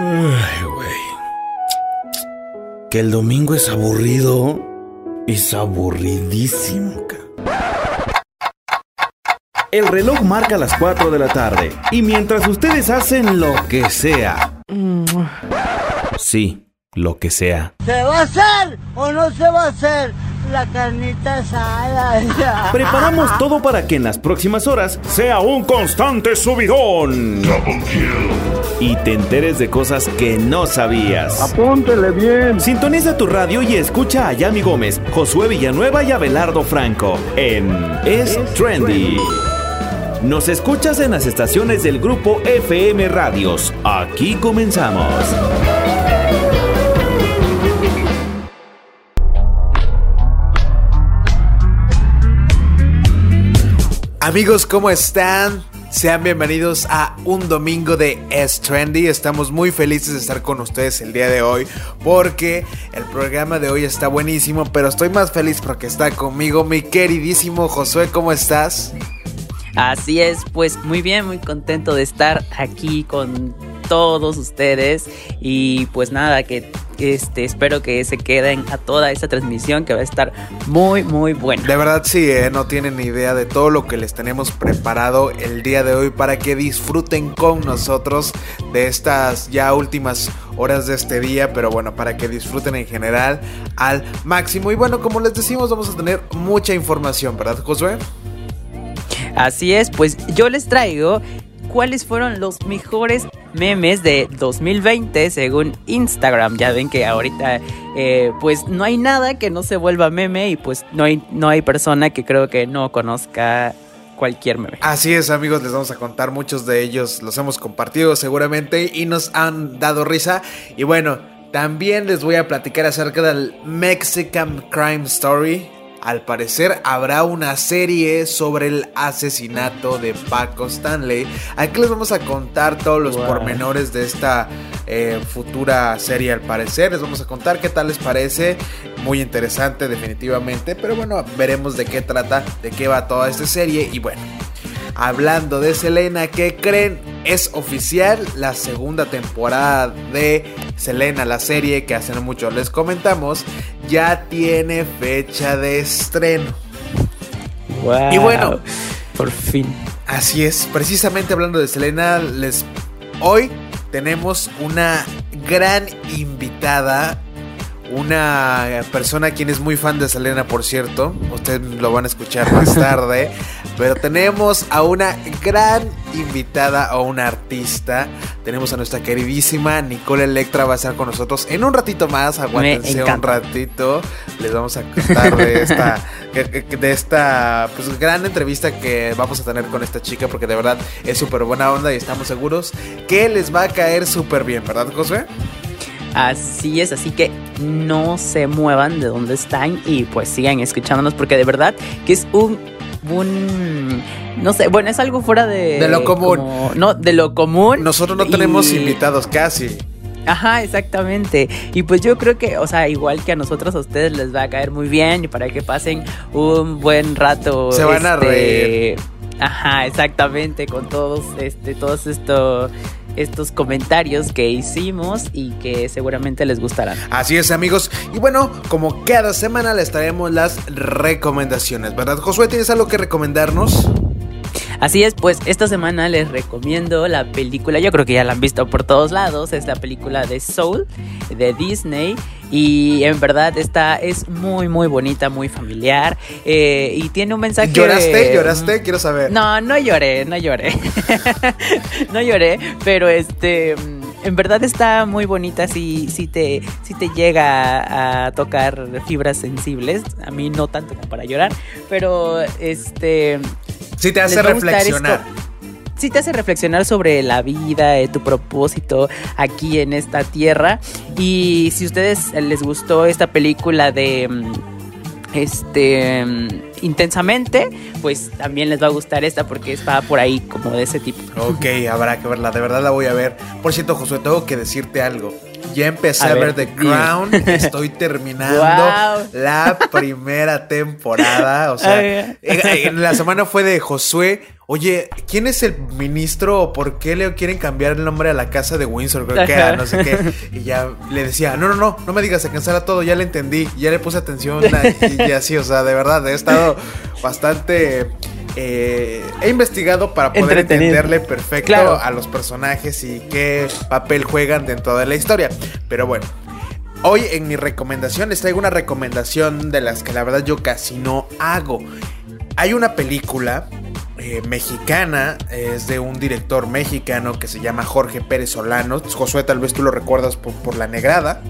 Ay, güey. Que el domingo es aburrido. Es aburridísimo, ca. El reloj marca las 4 de la tarde. Y mientras ustedes hacen lo que sea. Sí, lo que sea. ¿Se va a hacer o no se va a hacer la carnita asada? Preparamos todo para que en las próximas horas sea un constante subidón. Y te enteres de cosas que no sabías. Apúntele bien. Sintoniza tu radio y escucha a Yami Gómez, Josué Villanueva y Abelardo Franco en Es Trendy. Nos escuchas en las estaciones del grupo FM Radios. Aquí comenzamos. Amigos, ¿cómo están? Sean bienvenidos a un domingo de Es Trendy. Estamos muy felices de estar con ustedes el día de hoy porque el programa de hoy está buenísimo, pero estoy más feliz porque está conmigo mi queridísimo Josué. ¿Cómo estás? Así es, pues muy bien, muy contento de estar aquí con todos ustedes y pues nada, que este, espero que se queden a toda esta transmisión que va a estar muy muy buena. De verdad sí, ¿eh? no tienen ni idea de todo lo que les tenemos preparado el día de hoy para que disfruten con nosotros de estas ya últimas horas de este día, pero bueno, para que disfruten en general al máximo. Y bueno, como les decimos, vamos a tener mucha información, ¿verdad, Josué? Así es, pues yo les traigo cuáles fueron los mejores memes de 2020 según Instagram. Ya ven que ahorita eh, pues no hay nada que no se vuelva meme y pues no hay, no hay persona que creo que no conozca cualquier meme. Así es amigos, les vamos a contar muchos de ellos, los hemos compartido seguramente y nos han dado risa. Y bueno, también les voy a platicar acerca del Mexican Crime Story al parecer habrá una serie sobre el asesinato de Paco Stanley. Aquí les vamos a contar todos los pormenores de esta eh, futura serie al parecer. Les vamos a contar qué tal les parece. Muy interesante definitivamente. Pero bueno, veremos de qué trata, de qué va toda esta serie. Y bueno, hablando de Selena, ¿qué creen? Es oficial la segunda temporada de Selena, la serie que hace no mucho les comentamos, ya tiene fecha de estreno. Wow, y bueno, por fin. Así es, precisamente hablando de Selena, les hoy tenemos una gran invitada una persona quien es muy fan de Selena, por cierto. Ustedes lo van a escuchar más tarde. Pero tenemos a una gran invitada o una artista. Tenemos a nuestra queridísima Nicole Electra. Va a estar con nosotros en un ratito más. Aguántense un ratito. Les vamos a contar de esta, de esta pues, gran entrevista que vamos a tener con esta chica. Porque de verdad es súper buena onda y estamos seguros que les va a caer súper bien, ¿verdad, Josué? Así es, así que no se muevan de donde están y pues sigan escuchándonos porque de verdad que es un un no sé, bueno, es algo fuera de de lo común. Como, no, de lo común. Nosotros no tenemos invitados casi. Ajá, exactamente. Y pues yo creo que, o sea, igual que a nosotros, a ustedes les va a caer muy bien y para que pasen un buen rato. Se van a reír. Ajá, exactamente, con todos, este, todos estos estos comentarios que hicimos y que seguramente les gustarán. Así es amigos, y bueno, como cada semana les traemos las recomendaciones, ¿verdad? Josué, ¿tienes algo que recomendarnos? Así es, pues esta semana les recomiendo la película, yo creo que ya la han visto por todos lados, es la película de Soul de Disney y en verdad esta es muy muy bonita, muy familiar eh, y tiene un mensaje... ¿Lloraste? ¿Lloraste? Quiero saber. No, no lloré, no lloré. no lloré, pero este en verdad está muy bonita, sí, sí, te, sí te llega a tocar fibras sensibles. A mí no tanto como para llorar, pero este... Sí te hace reflexionar. Sí te hace reflexionar sobre la vida, eh, tu propósito aquí en esta tierra. Y si a ustedes les gustó esta película de este intensamente, pues también les va a gustar esta porque está por ahí como de ese tipo. Ok, habrá que verla, de verdad la voy a ver. Por cierto, Josué, tengo que decirte algo. Ya empecé a, ver, The Crown. Estoy terminando la primera temporada. O sea, en la semana fue de Josué. Oye, ¿quién es el ministro o por qué le quieren cambiar el nombre a la casa de Windsor? Creo que era, no sé qué. Y ya le decía, no, no, no, no me digas, se cancela todo, ya le entendí, ya le puse atención y, así, o sea, de verdad, he estado bastante eh, he investigado para poder entenderle perfecto a los personajes y qué papel juegan dentro de la historia. Pero bueno, hoy en mi recomendación les traigo una recomendación de las que la verdad yo casi no hago. Hay una película eh, mexicana, es de un director mexicano que se llama Jorge Pérez Solano. Josué, tal vez tú lo recuerdas por, La Negrada.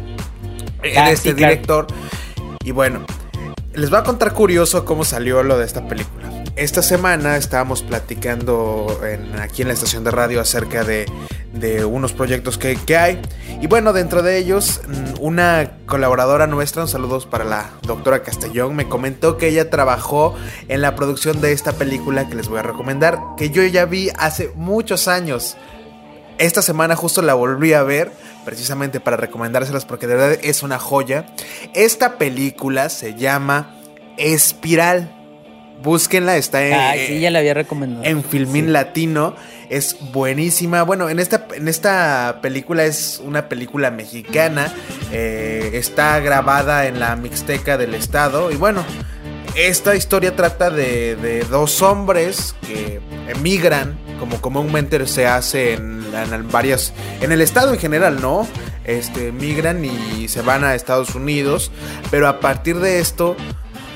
Ah, este director. Y bueno, les voy a contar curioso cómo salió lo de esta película esta semana estábamos platicando aquí en la estación de radio acerca de, unos proyectos que, hay. Y bueno, dentro de ellos, mm, una colaboradora nuestra, un saludos para la doctora Castellón, me comentó que ella trabajó en la producción de esta película que les voy a recomendar, que yo ya vi hace muchos años. Esta semana justo la volví a ver precisamente para recomendárselas porque de verdad es una joya. Esta película se llama Espiral. Búsquenla, está en. Ah, sí, ya la había recomendado. En Filmín Latino. Es buenísima. Bueno, en esta, en esta película es una película mexicana. Eh, está grabada en la Mixteca del Estado. Y bueno, esta historia trata de, dos hombres que emigran, como comúnmente se hace en, en, varias. En el Estado en general, ¿no? Este, emigran y se van a Estados Unidos. Pero a partir de esto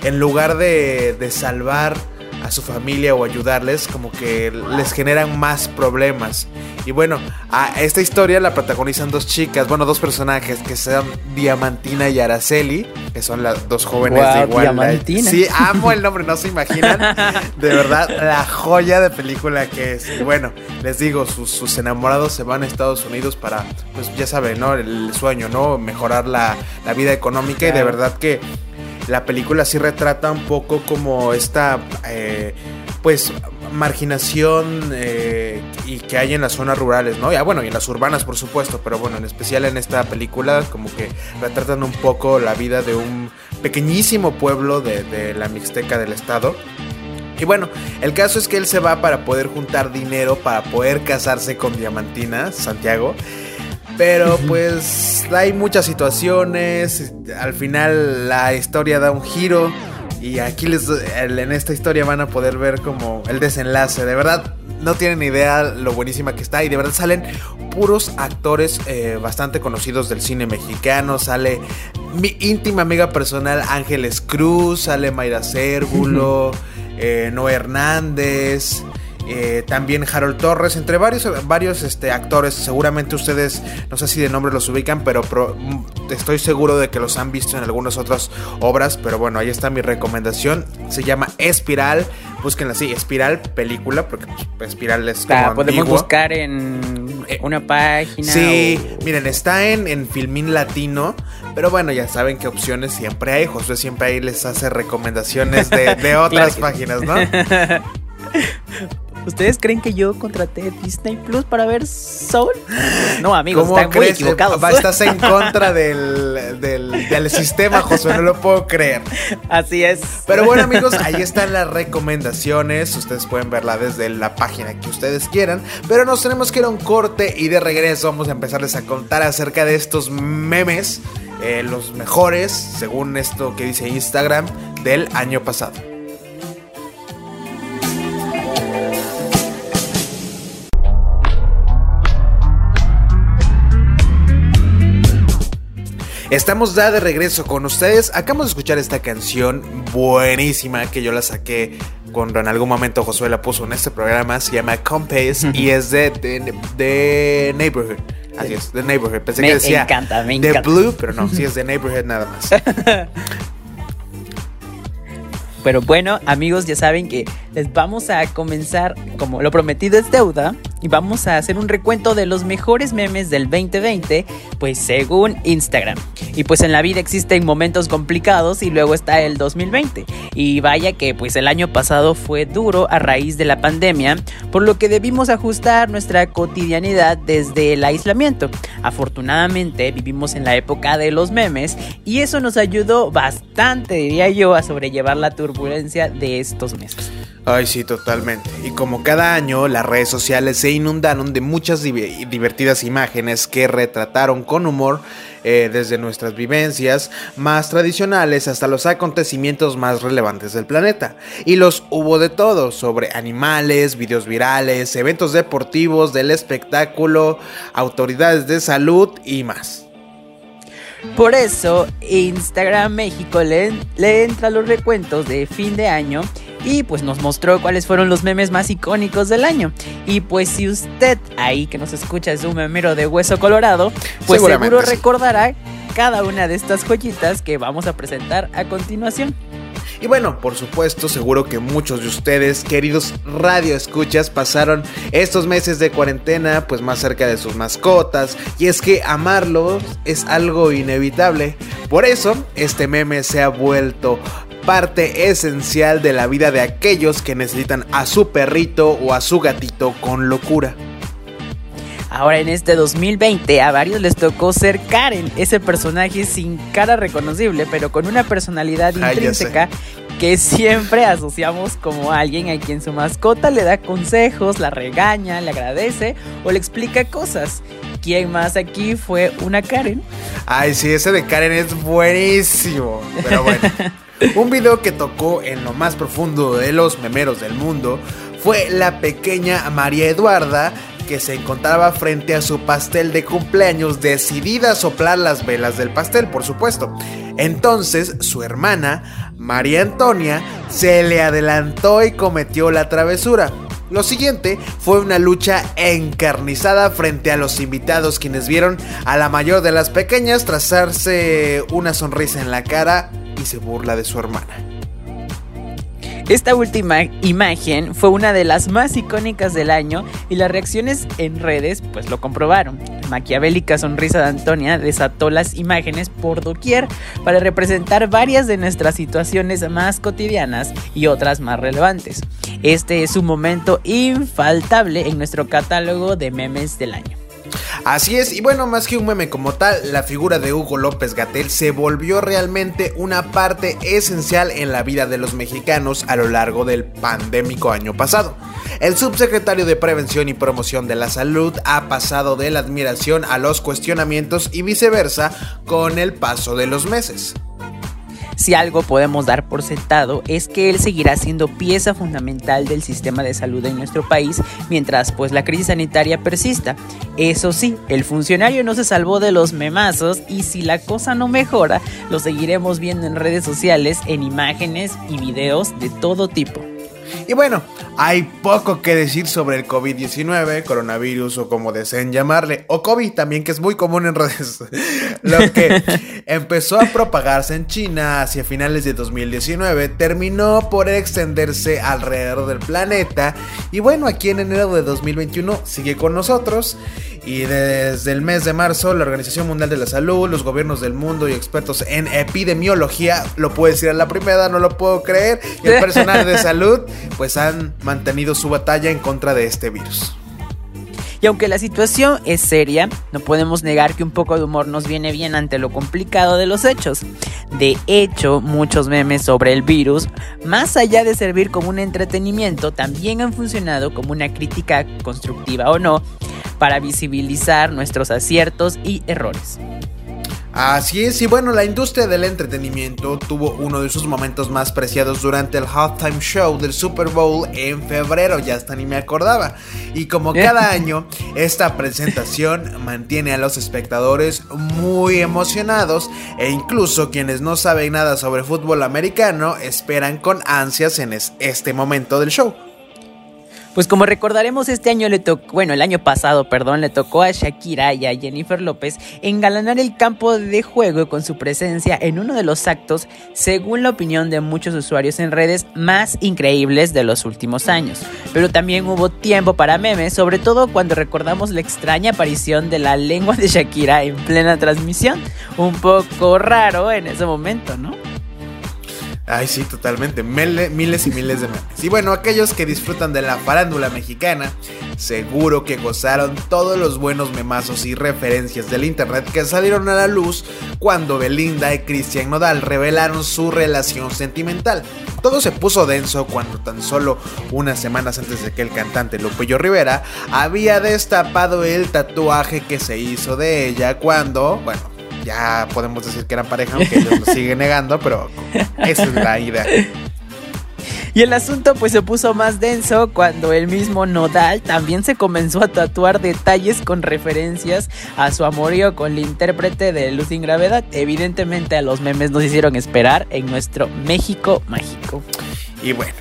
en lugar de, salvar a su familia o ayudarles, como que les generan más problemas. Y bueno, a esta historia la protagonizan dos chicas, bueno, dos personajes que son Diamantina y Araceli, que son las dos jóvenes de igual. Diamantina. Sí, amo el nombre, no se imaginan. De verdad, la joya de película que es. Y bueno, les digo, sus, enamorados se van a Estados Unidos para, pues ya saben, ¿no? El sueño, ¿no? Mejorar la, vida económica y de verdad que la película sí retrata un poco como esta, eh, pues, marginación eh, y que hay en las zonas rurales, ¿no? Ya bueno, y en las urbanas, por supuesto, pero bueno, en especial en esta película, como que retratan un poco la vida de un pequeñísimo pueblo de, de la Mixteca del estado. Y bueno, el caso es que él se va para poder juntar dinero para poder casarse con Diamantina, Santiago. Pero pues hay muchas situaciones. Al final la historia da un giro. Y aquí les, en esta historia van a poder ver como el desenlace. De verdad, no tienen idea lo buenísima que está. Y de verdad salen puros actores eh, bastante conocidos del cine mexicano. Sale mi íntima amiga personal Ángeles Cruz. Sale Mayra Cérvulo. eh, Noé Hernández. Eh, también Harold Torres, entre varios, varios este, actores. Seguramente ustedes, no sé si de nombre los ubican, pero estoy seguro de que los han visto en algunas otras obras. Pero bueno, ahí está mi recomendación. Se llama Espiral. Búsquenla así, Espiral, película, porque pues, Espiral es como. Ah, podemos buscar en eh, una página. Sí, miren, está en, en Filmín Latino. Pero bueno, ya saben qué opciones siempre hay. Josué siempre ahí les hace recomendaciones de, otras páginas, ¿no? ¿Ustedes creen que yo contraté Disney Plus para ver Soul? No, amigos, están muy equivocados. Estás en contra del, del, sistema, José, no lo puedo creer. Así es. Pero bueno, amigos, ahí están las recomendaciones. Ustedes pueden verla desde la página que ustedes quieran. Pero nos tenemos que ir a un corte y de regreso vamos a empezarles a contar acerca de estos memes, eh, los mejores, según esto que dice Instagram, del año pasado. Estamos ya de regreso con ustedes. Acabamos de escuchar esta canción buenísima que yo la saqué cuando en algún momento Josué la puso en este programa. Se llama Compass y es de, de, Neighborhood. Así es, The Neighborhood. Pensé que decía encanta, me The Blue, pero no, sí es The Neighborhood nada más. Pero bueno, amigos, ya saben que les vamos a comenzar, como lo prometido es deuda, y vamos a hacer un recuento de los mejores memes del 2020, pues según Instagram. Y pues en la vida existen momentos complicados y luego está el 2020. Y vaya que pues el año pasado fue duro a raíz de la pandemia, por lo que debimos ajustar nuestra cotidianidad desde el aislamiento. Afortunadamente vivimos en la época de los memes y eso nos ayudó bastante, diría yo, a sobrellevar la turbulencia de estos meses. Ay, sí, totalmente. Y como cada año, las redes sociales se inundaron de muchas divertidas imágenes que retrataron con humor eh, desde nuestras vivencias más tradicionales hasta los acontecimientos más relevantes del planeta. Y los hubo de todo, sobre animales, videos virales, eventos deportivos, del espectáculo, autoridades de salud y más. Por eso, Instagram México le, le entra los recuentos de fin de año y pues nos mostró cuáles fueron los memes más icónicos del año. Y pues si usted ahí que nos escucha es un memero de hueso colorado, pues seguro recordará cada una de estas joyitas que vamos a presentar a continuación. Y bueno, por supuesto, seguro que muchos de ustedes, queridos radio escuchas, pasaron estos meses de cuarentena pues más cerca de sus mascotas. Y es que amarlos es algo inevitable. Por eso, este meme se ha vuelto parte esencial de la vida de aquellos que necesitan a su perrito o a su gatito con locura. Ahora en este 2020 a varios les tocó ser Karen, ese personaje sin cara reconocible, pero con una personalidad intrínseca que siempre asociamos como alguien a quien su mascota le da consejos, la regaña, le agradece o le explica cosas. ¿Quién más aquí fue una Karen? Ay, sí, ese de Karen es buenísimo. Pero bueno. Un video que tocó en lo más profundo de los memeros del mundo fue la pequeña María Eduarda que se encontraba frente a su pastel de cumpleaños decidida a soplar las velas del pastel, por supuesto. Entonces su hermana, María Antonia, se le adelantó y cometió la travesura. Lo siguiente fue una lucha encarnizada frente a los invitados quienes vieron a la mayor de las pequeñas trazarse una sonrisa en la cara y se burla de su hermana. Esta última imagen fue una de las más icónicas del año y las reacciones en redes pues lo comprobaron. La maquiavélica sonrisa de Antonia desató las imágenes por doquier para representar varias de nuestras situaciones más cotidianas y otras más relevantes. Este es un momento infaltable en nuestro catálogo de memes del año. Así es, y bueno, más que un meme como tal, la figura de Hugo López Gatel se volvió realmente una parte esencial en la vida de los mexicanos a lo largo del pandémico año pasado. El subsecretario de Prevención y Promoción de la Salud ha pasado de la admiración a los cuestionamientos y viceversa con el paso de los meses. Si algo podemos dar por sentado es que él seguirá siendo pieza fundamental del sistema de salud en nuestro país mientras pues la crisis sanitaria persista. Eso sí, el funcionario no se salvó de los memazos y si la cosa no mejora, lo seguiremos viendo en redes sociales, en imágenes y videos de todo tipo. Y bueno, hay poco que decir sobre el COVID-19, coronavirus o como deseen llamarle, o COVID también, que es muy común en redes. Lo que empezó a propagarse en China hacia finales de 2019 terminó por extenderse alrededor del planeta. Y bueno, aquí en enero de 2021 sigue con nosotros. Y desde el mes de marzo, la Organización Mundial de la Salud, los gobiernos del mundo y expertos en epidemiología, lo puedo decir a la primera, no lo puedo creer, y el personal de salud, pues han mantenido su batalla en contra de este virus. Y aunque la situación es seria, no podemos negar que un poco de humor nos viene bien ante lo complicado de los hechos. De hecho, muchos memes sobre el virus, más allá de servir como un entretenimiento, también han funcionado como una crítica constructiva o no para visibilizar nuestros aciertos y errores. Así es, y bueno, la industria del entretenimiento tuvo uno de sus momentos más preciados durante el halftime show del Super Bowl en febrero, ya hasta ni me acordaba. Y como cada año, esta presentación mantiene a los espectadores muy emocionados e incluso quienes no saben nada sobre fútbol americano esperan con ansias en este momento del show. Pues como recordaremos, este año le tocó, bueno, el año pasado, perdón, le tocó a Shakira y a Jennifer López engalanar el campo de juego con su presencia en uno de los actos, según la opinión de muchos usuarios en redes, más increíbles de los últimos años. Pero también hubo tiempo para memes, sobre todo cuando recordamos la extraña aparición de la lengua de Shakira en plena transmisión. Un poco raro en ese momento, ¿no? Ay, sí, totalmente. miles y miles de memes. Y bueno, aquellos que disfrutan de la farándula mexicana, seguro que gozaron todos los buenos memazos y referencias del internet que salieron a la luz cuando Belinda y Cristian Nodal revelaron su relación sentimental. Todo se puso denso cuando tan solo unas semanas antes de que el cantante Lupillo Rivera había destapado el tatuaje que se hizo de ella cuando, bueno, ya podemos decir que eran pareja, aunque ellos lo siguen negando, pero esa es la idea. Y el asunto pues se puso más denso cuando el mismo Nodal también se comenzó a tatuar detalles con referencias a su amorío con el intérprete de Luz sin Gravedad. Evidentemente a los memes nos hicieron esperar en nuestro México mágico. Y bueno,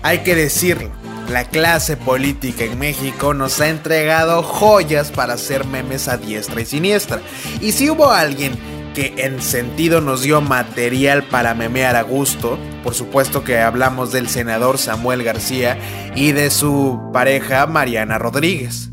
hay que decirlo, la clase política en México nos ha entregado joyas para hacer memes a diestra y siniestra. Y si hubo alguien que en sentido nos dio material para memear a gusto, por supuesto que hablamos del senador Samuel García y de su pareja Mariana Rodríguez.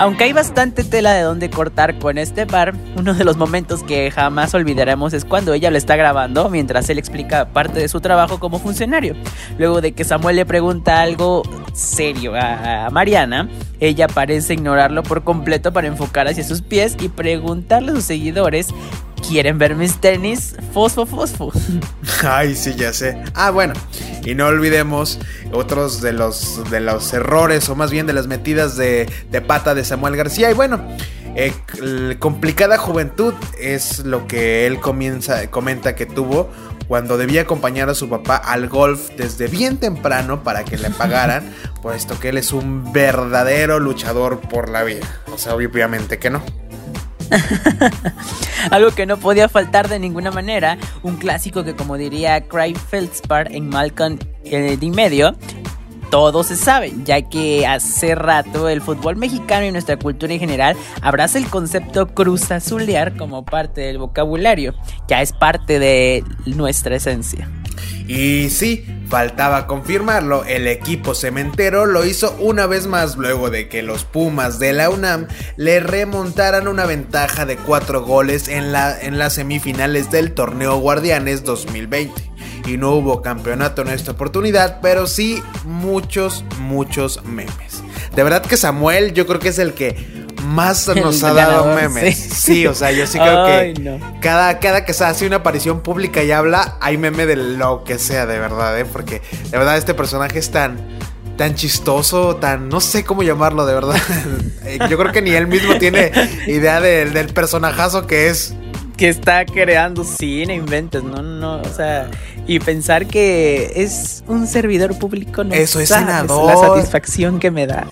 Aunque hay bastante tela de donde cortar con este par, uno de los momentos que jamás olvidaremos es cuando ella lo está grabando mientras él explica parte de su trabajo como funcionario. Luego de que Samuel le pregunta algo serio a, Mariana, ella parece ignorarlo por completo para enfocar hacia sus pies y preguntarle a sus seguidores ¿Quieren ver mis tenis? Fosfo, fosfo. Ay, sí, ya sé. Ah, bueno. Y no olvidemos otros de los, de los errores, o más bien de las metidas de, pata de Samuel García. Y bueno, eh, complicada juventud es lo que él comienza, comenta que tuvo cuando debía acompañar a su papá al golf desde bien temprano para que le pagaran, puesto que él es un verdadero luchador por la vida. O sea, obviamente que no. Algo que no podía faltar de ninguna manera, un clásico que como diría Craig Feldspar en Malcolm el medio, todo se sabe, ya que hace rato el fútbol mexicano y nuestra cultura en general abraza el concepto cruz azulear como parte del vocabulario, ya es parte de nuestra esencia. Y sí, faltaba confirmarlo, el equipo cementero lo hizo una vez más luego de que los Pumas de la UNAM le remontaran una ventaja de 4 goles en, la, en las semifinales del torneo Guardianes 2020. Y no hubo campeonato en esta oportunidad, pero sí muchos, muchos memes. De verdad que Samuel yo creo que es el que más nos ha dado memes. Sí. o sea, yo sí creo que cada, cada que se hace una aparición pública y habla, hay meme de lo que sea, de verdad, ¿eh? Porque de verdad este personaje es tan, tan chistoso, tan, no sé cómo llamarlo, de verdad. yo creo que ni él mismo tiene idea del personajazo que es que está creando cine, inventes, no, no, o sea, y pensar que es un servidor público no Eso es senador. la satisfacción que me da.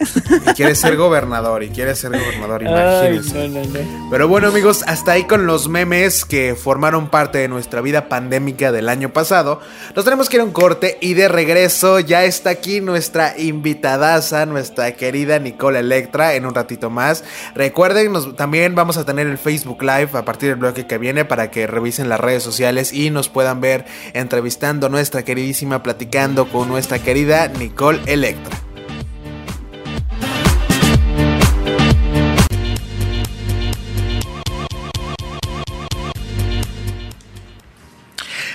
Y quiere ser gobernador, y quiere ser gobernador, imagínense. no, no, no. Pero bueno, amigos, hasta ahí con los memes que formaron parte de nuestra vida pandémica del año pasado. Nos tenemos que ir a un corte y de regreso ya está aquí nuestra invitadaza, nuestra querida Nicole Electra, en un ratito más. Recuerden, también vamos a tener el Facebook Live a partir del bloque que viene para que revisen las redes sociales y nos puedan ver entrevistados nuestra queridísima, platicando con nuestra querida Nicole Electra.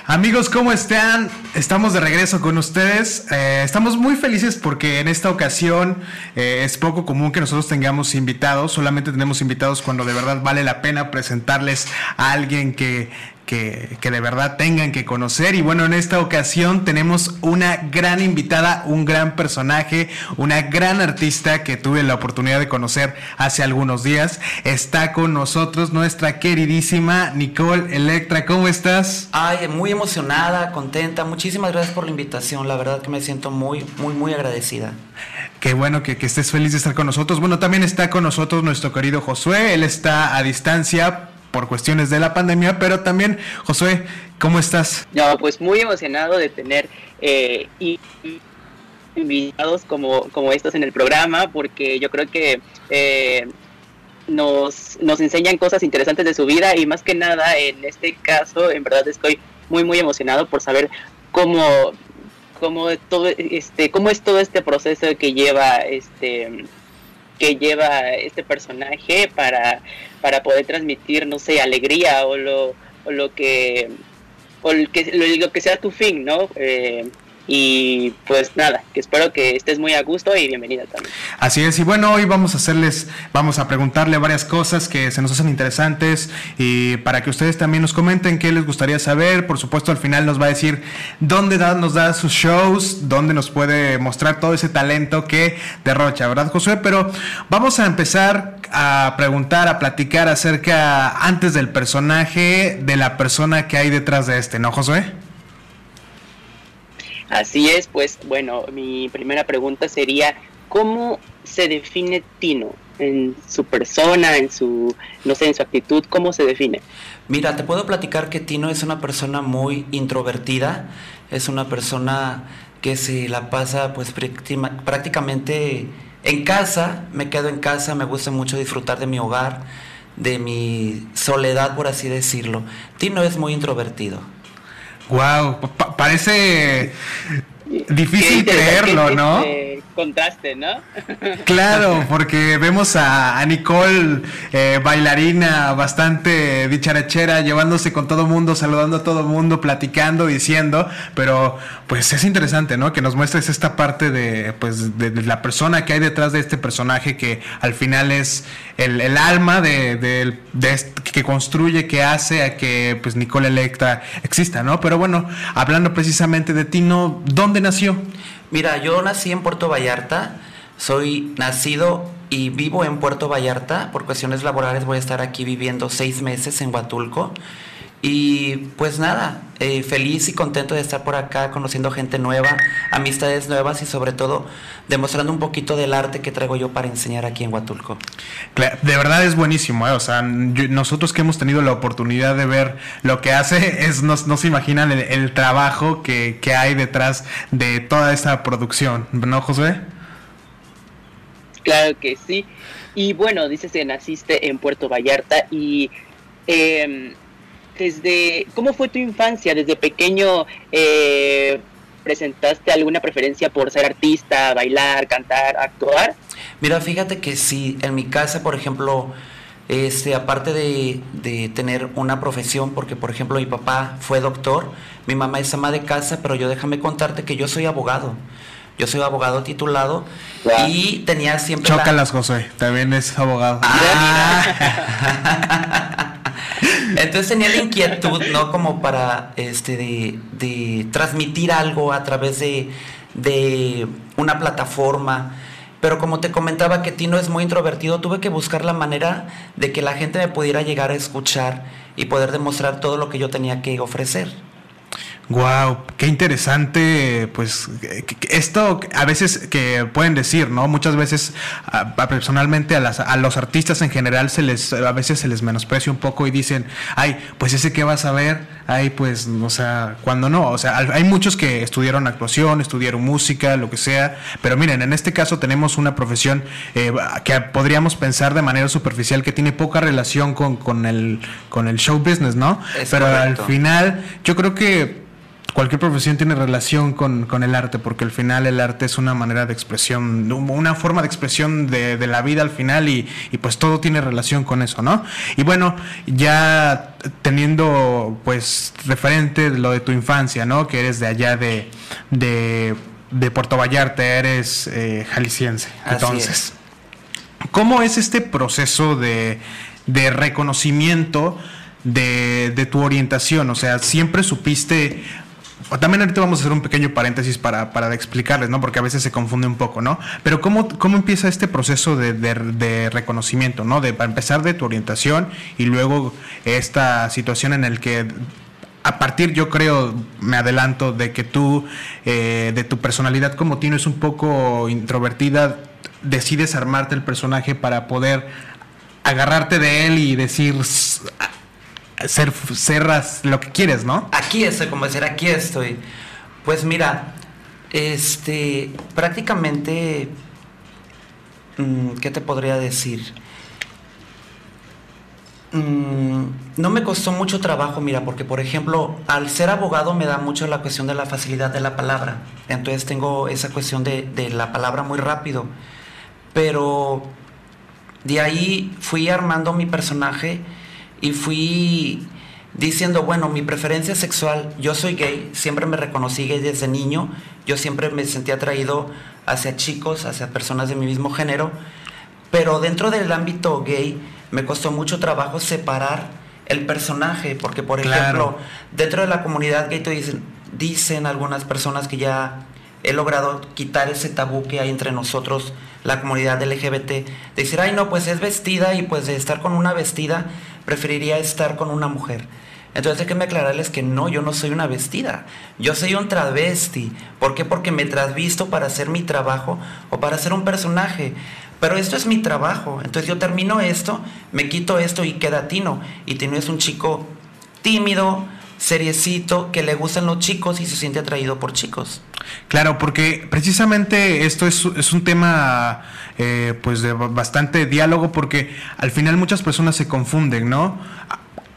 Amigos, ¿cómo están? Estamos de regreso con ustedes. Eh, estamos muy felices porque en esta ocasión eh, es poco común que nosotros tengamos invitados. Solamente tenemos invitados cuando de verdad vale la pena presentarles a alguien que que, de verdad tengan que conocer. Y bueno, en esta ocasión tenemos una gran invitada, un gran personaje, una gran artista que tuve la oportunidad de conocer hace algunos días. Está con nosotros nuestra queridísima Nicole Electra. ¿Cómo estás? Ay, muy emocionada, contenta. Muchísimas gracias por la invitación. La verdad que me siento muy, muy, muy agradecida. Qué bueno que, que, estés feliz de estar con nosotros. Bueno, también está con nosotros nuestro querido Josué. Él está a distancia, por cuestiones de la pandemia, pero también, Josué, ¿cómo estás? No, pues muy emocionado de tener eh, invitados como, como estos en el programa, porque yo creo que eh, nos, nos enseñan cosas interesantes de su vida y más que nada en este caso, en verdad estoy muy, muy emocionado por saber cómo, cómo, todo, este, cómo es todo este proceso que lleva este que lleva este personaje para, para poder transmitir, no sé, alegría o lo, o lo que o lo que, lo, que sea tu fin, ¿no? Eh, y pues nada, que espero que estés muy a gusto y bienvenida también. Así es, y bueno, hoy vamos a hacerles, vamos a preguntarle varias cosas que se nos hacen interesantes y para que ustedes también nos comenten qué les gustaría saber. Por supuesto, al final nos va a decir dónde nos da sus shows, dónde nos puede mostrar todo ese talento que derrocha, ¿verdad, Josué? Pero vamos a empezar a preguntar, a platicar acerca antes del personaje, de la persona que hay detrás de este, ¿no, Josué? Así es, pues bueno, mi primera pregunta sería, ¿cómo se define Tino? En su persona, en su, no sé, en su actitud, ¿cómo se define? Mira, te puedo platicar que Tino es una persona muy introvertida, es una persona que se la pasa pues prácticamente en casa, me quedo en casa, me gusta mucho disfrutar de mi hogar, de mi soledad, por así decirlo. Tino es muy introvertido. Wow, parece difícil creerlo, ¿no? Contraste, ¿no? claro, porque vemos a, Nicole, eh, bailarina bastante dicharachera, llevándose con todo mundo, saludando a todo mundo, platicando, diciendo, pero pues es interesante, ¿no? Que nos muestres esta parte de, pues, de, la persona que hay detrás de este personaje que al final es el, alma de, de, que construye, que hace a que pues Nicole Electra exista, ¿no? Pero bueno, hablando precisamente de ti, ¿no? ¿Dónde nació? Mira, yo nací en Puerto Vallarta, soy nacido y vivo en Puerto Vallarta. Por cuestiones laborales voy a estar aquí viviendo seis meses en Huatulco. Y pues nada, eh, feliz y contento de estar por acá, conociendo gente nueva, amistades nuevas y sobre todo demostrando un poquito del arte que traigo yo para enseñar aquí en Huatulco. De verdad es buenísimo, ¿eh? o sea, nosotros que hemos tenido la oportunidad de ver lo que hace, es no, se imaginan el, trabajo que, que, hay detrás de toda esta producción, ¿no, José? Claro que sí. Y bueno, dices que naciste en Puerto Vallarta y... Eh, desde, ¿cómo fue tu infancia? ¿Desde pequeño eh, presentaste alguna preferencia por ser artista, bailar, cantar, actuar? Mira, fíjate que sí, en mi casa, por ejemplo, este, aparte de, de, tener una profesión, porque por ejemplo mi papá fue doctor, mi mamá es ama de casa, pero yo déjame contarte que yo soy abogado. Yo soy abogado titulado y tenía siempre... Chócalas, José, también es abogado. Ah, Entonces tenía la inquietud, ¿no? Como para este de, transmitir algo a través de, de, una plataforma. Pero como te comentaba que Tino es muy introvertido, tuve que buscar la manera de que la gente me pudiera llegar a escuchar y poder demostrar todo lo que yo tenía que ofrecer. Wow, qué interesante, pues esto a veces que pueden decir, ¿no? Muchas veces personalmente a, las, a los artistas en general se les a veces se les menosprecia un poco y dicen, "Ay, pues ese que vas a ver, ay, pues, o sea, cuando no, o sea, hay muchos que estudiaron actuación, estudiaron música, lo que sea, pero miren, en este caso tenemos una profesión eh, que podríamos pensar de manera superficial que tiene poca relación con, con el con el show business, ¿no? pero al final yo creo que cualquier profesión tiene relación con, el arte, porque al final el arte es una manera de expresión, una forma de expresión de, la vida al final y, pues todo tiene relación con eso, ¿no? Y bueno, ya teniendo pues referente lo de tu infancia, ¿no? Que eres de allá de, de, Puerto Vallarta, eres eh, jalisciense. Entonces, ¿cómo es este proceso de, de reconocimiento? De, de, tu orientación? O sea, ¿siempre supiste también ahorita vamos a hacer un pequeño paréntesis para, para, explicarles, ¿no? Porque a veces se confunde un poco, ¿no? Pero ¿cómo, cómo empieza este proceso de, de, reconocimiento, ¿no? De, para empezar de tu orientación y luego esta situación en el que a partir, yo creo, me adelanto, de que tú, eh, de tu personalidad como Tino es un poco introvertida, decides armarte el personaje para poder agarrarte de él y decir, ser, cerras lo que quieres, ¿no? Aquí estoy, como decir, aquí estoy. Pues mira, Este, prácticamente, mm, ¿qué te podría decir? Mm, no me costó mucho trabajo, mira, porque por ejemplo, al ser abogado me da mucho la cuestión de la facilidad de la palabra. Entonces tengo esa cuestión de la palabra muy rápido. Pero de ahí fui armando mi personaje y fui diciendo, bueno, mi preferencia sexual, yo soy gay, siempre me reconocí gay desde niño, yo siempre me sentí atraído hacia chicos, hacia personas de mi mismo género, pero dentro del ámbito gay me costó mucho trabajo separar el personaje, porque por ejemplo, dentro de la comunidad gay dicen, dicen algunas personas que ya he logrado quitar ese tabú que hay entre nosotros, la comunidad LGBT, de decir, ay no, pues es vestida y pues de estar con una vestida, preferiría estar con una mujer. Entonces hay que aclararles que no, yo no soy una vestida, yo soy un travesti. ¿Por qué? Porque me trasvisto para hacer mi trabajo o para hacer un personaje. Pero esto es mi trabajo. Entonces yo termino esto, me quito esto y queda Tino. Y Tino es un chico tímido, seriecito, que le gustan los chicos y se siente atraído por chicos. Claro, porque precisamente esto es, es un tema eh, pues de bastante diálogo porque al final muchas personas se confunden, ¿no?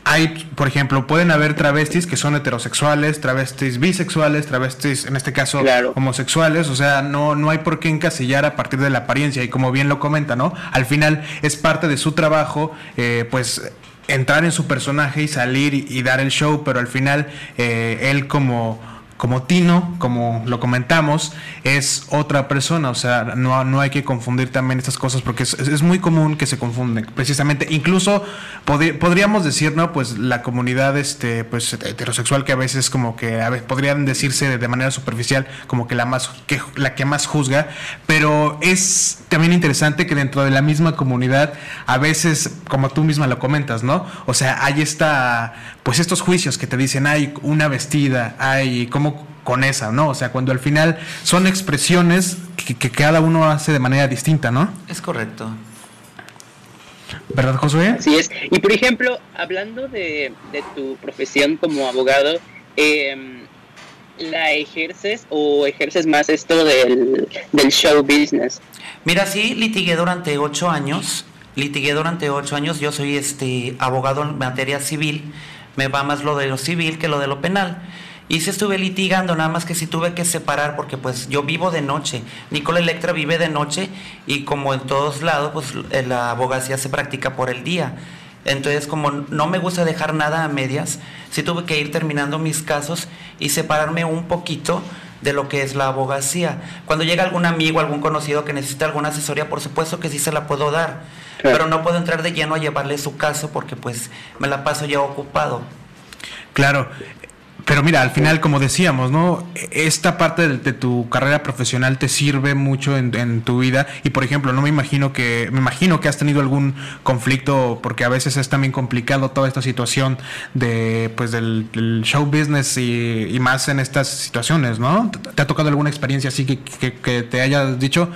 hay, por ejemplo, pueden haber travestis que son heterosexuales, travestis bisexuales, travestis, en este caso, homosexuales, o sea, no, no hay por qué encasillar a partir de la apariencia, y como bien lo comenta, ¿no? Al final es parte de su trabajo, eh, pues entrar en su personaje y salir y, dar el show, pero al final eh, él como como Tino, como lo comentamos, es otra persona, o sea, no, no hay que confundir también estas cosas porque es, muy común que se confunden, precisamente, incluso podríamos decir, ¿no? Pues la comunidad este, pues, heterosexual que a veces como que podrían decirse de manera superficial como que la, más, que, la que más juzga, pero es también interesante que dentro de la misma comunidad a veces, como tú misma lo comentas, ¿no? O sea, hay esta, pues estos juicios que te dicen, hay una vestida, hay como con esa, ¿no? O sea, cuando al final son expresiones que, cada uno hace de manera distinta, ¿no? Es correcto. ¿Verdad, Josué? Sí es. Y por ejemplo, hablando de, tu profesión como abogado, em, ¿la ejerces o ejerces más esto del, del show business? Mira, sí, litigué durante ocho años. Litigué durante ocho años. Yo soy este abogado en materia civil. Me va más lo de lo civil que lo de lo penal. Y se estuve litigando, nada más que si tuve que separar porque pues yo vivo de noche. Nicola Electra vive de noche y como en todos lados pues la abogacía se practica por el día. Entonces como no me gusta dejar nada a medias, sí tuve que ir terminando mis casos y separarme un poquito de lo que es la abogacía. Cuando llega algún amigo, algún conocido que necesita alguna asesoría, por supuesto que sí se la puedo dar, pero no puedo entrar de lleno a llevarle su caso porque pues me la paso ya ocupado. Claro, pero mira, al final, como decíamos, ¿no? Esta parte de, tu carrera profesional te sirve mucho en, tu vida. Y por ejemplo, no me imagino que, me imagino que has tenido algún conflicto, porque a veces es también complicado toda esta situación de pues del, show business y, más en estas situaciones, ¿no? ¿Te ha tocado alguna experiencia así que, que, te hayas dicho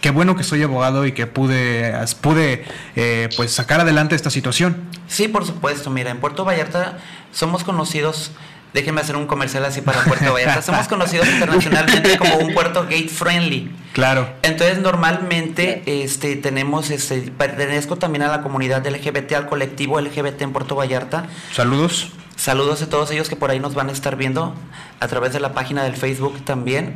qué bueno que soy abogado y que pude, pude eh, pues sacar adelante esta situación? Sí, por supuesto. Mira, en Puerto Vallarta somos conocidos Déjenme hacer un comercial así para Puerto Vallarta. Somos conocidos internacionalmente como un puerto gate friendly. Claro. Entonces, normalmente este, tenemos, este, pertenezco también a la comunidad LGBT, al colectivo LGBT en Puerto Vallarta. Saludos. Saludos a todos ellos que por ahí nos van a estar viendo a través de la página del Facebook también.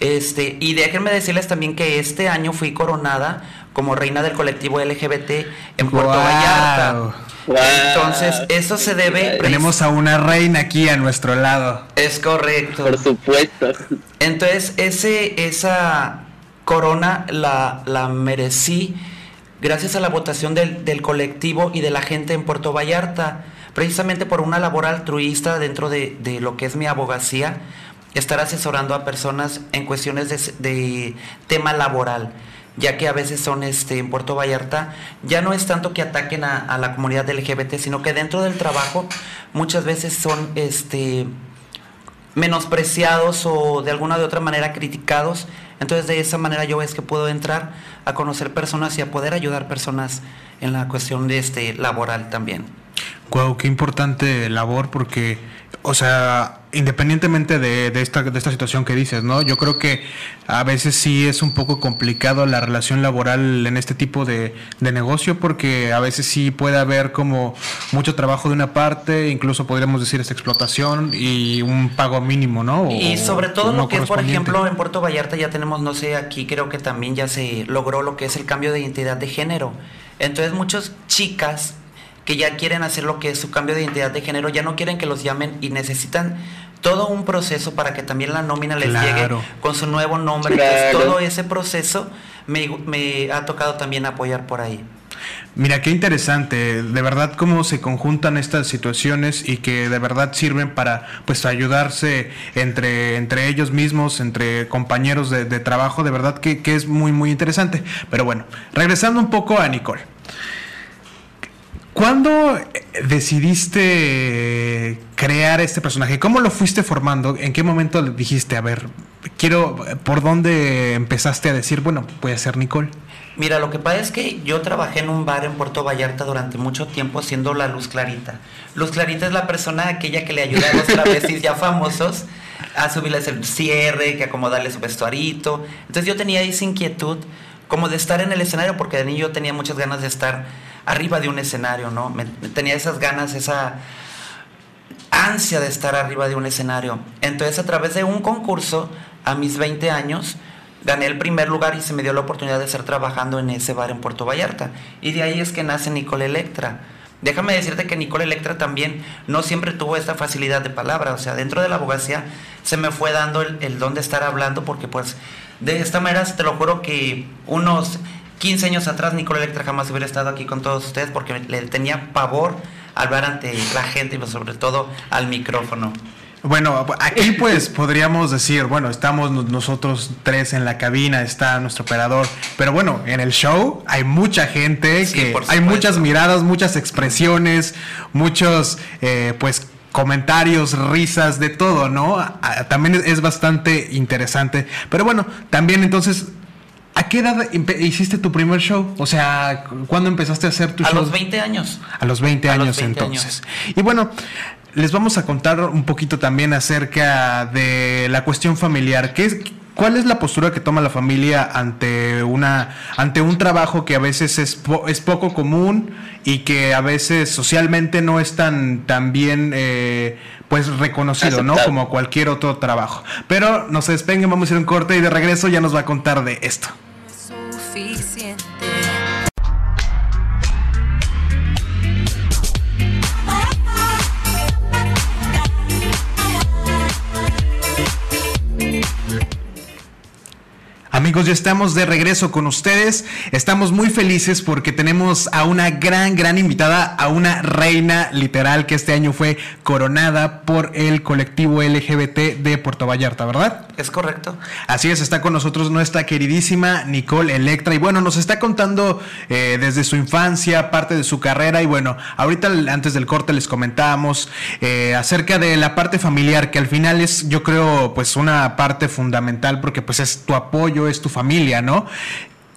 Este, y déjenme decirles también que este año fui coronada como reina del colectivo LGBT en Puerto Vallarta. Entonces, eso se debe. Tenemos a una reina aquí a nuestro lado. Es correcto. Por supuesto. Entonces, ese, esa corona la, la merecí gracias a la votación del, del, colectivo y de la gente en Puerto Vallarta, precisamente por una labor altruista dentro de, de lo que es mi abogacía, estar asesorando a personas en cuestiones de, de tema laboral ya que a veces son este, en Puerto Vallarta, ya no es tanto que ataquen a, la comunidad LGBT, sino que dentro del trabajo muchas veces son este, menospreciados o de alguna de otra manera criticados. Entonces de esa manera yo es que puedo entrar a conocer personas y a poder ayudar personas en la cuestión de este laboral también. Wow, qué importante labor porque, o sea, independientemente de, de, esta, de esta situación que dices, ¿no? Yo creo que a veces sí es un poco complicado la relación laboral en este tipo de, de, negocio porque a veces sí puede haber como mucho trabajo de una parte, incluso podríamos decir esta explotación y un pago mínimo, ¿no? O, y sobre todo lo que es, por ejemplo, en Puerto Vallarta ya tenemos, no sé, aquí creo que también ya se logró lo que es el cambio de identidad de género. Entonces muchas chicas que ya quieren hacer lo que es su cambio de identidad de género, ya no quieren que los llamen y necesitan todo un proceso para que también la nómina les llegue con su nuevo nombre. Entonces, todo ese proceso me, me ha tocado también apoyar por ahí. Mira, qué interesante, de verdad cómo se conjuntan estas situaciones y que de verdad sirven para pues ayudarse entre, entre ellos mismos, entre compañeros de, de trabajo, de verdad que, que, es muy muy interesante. Pero bueno, regresando un poco a Nicole. ¿Cuándo decidiste crear este personaje? ¿Cómo lo fuiste formando? ¿En qué momento dijiste, a ver, quiero, por dónde empezaste a decir, bueno, voy a ser Nicole? Mira, lo que pasa es que yo trabajé en un bar en Puerto Vallarta durante mucho tiempo haciendo la Luz Clarita. Luz Clarita es la persona aquella que le ayuda a los travestis ya famosos a subirles el cierre, que acomodarle su vestuarito. Entonces yo tenía esa inquietud como de estar en el escenario, porque de niño yo tenía muchas ganas de estar arriba de un escenario, ¿no? Me, tenía esas ganas, esa ansia de estar arriba de un escenario. Entonces, a través de un concurso, a mis 20 años, gané el primer lugar y se me dio la oportunidad de estar trabajando en ese bar en Puerto Vallarta. Y de ahí es que nace Nicole Electra. Déjame decirte que Nicole Electra también no siempre tuvo esta facilidad de palabra, o sea, dentro de la abogacía se me fue dando el, el don de estar hablando porque pues de esta manera te lo juro que unos 15 años atrás Nicole Electra jamás hubiera estado aquí con todos ustedes porque le tenía pavor hablar ante la gente y sobre todo al micrófono. Bueno, aquí pues podríamos decir, bueno, estamos nosotros tres en la cabina, está nuestro operador, pero bueno, en el show hay mucha gente, que hay muchas miradas, muchas expresiones, muchos eh, pues comentarios, risas, de todo, ¿no? También es bastante interesante, pero bueno, también entonces ¿A qué edad hiciste tu primer show? O sea, ¿cuándo empezaste a hacer tu show? A los 20 años. A los 20 años entonces. Y bueno, les vamos a contar un poquito también acerca de la cuestión familiar. ¿Qué es, ¿Cuál es la postura que toma la familia ante una ante un trabajo que a veces es, es poco común y que a veces socialmente no es tan, tan bien eh, pues reconocido, ¿no? Como cualquier otro trabajo. Pero no se despeguen, vamos a ir un corte y de regreso ya nos va a contar de esto. Amigos, ya estamos de regreso con ustedes. Estamos muy felices porque tenemos a una gran, gran invitada, a una reina literal que este año fue coronada por el colectivo LGBT de Puerto Vallarta, ¿verdad? Es correcto. Así es, está con nosotros nuestra queridísima Nicole Electra y bueno, nos está contando eh, desde su infancia, parte de su carrera y bueno, ahorita antes del corte les comentábamos eh, acerca de la parte familiar que al final es yo creo pues una parte fundamental porque pues es tu apoyo es tu familia, ¿no?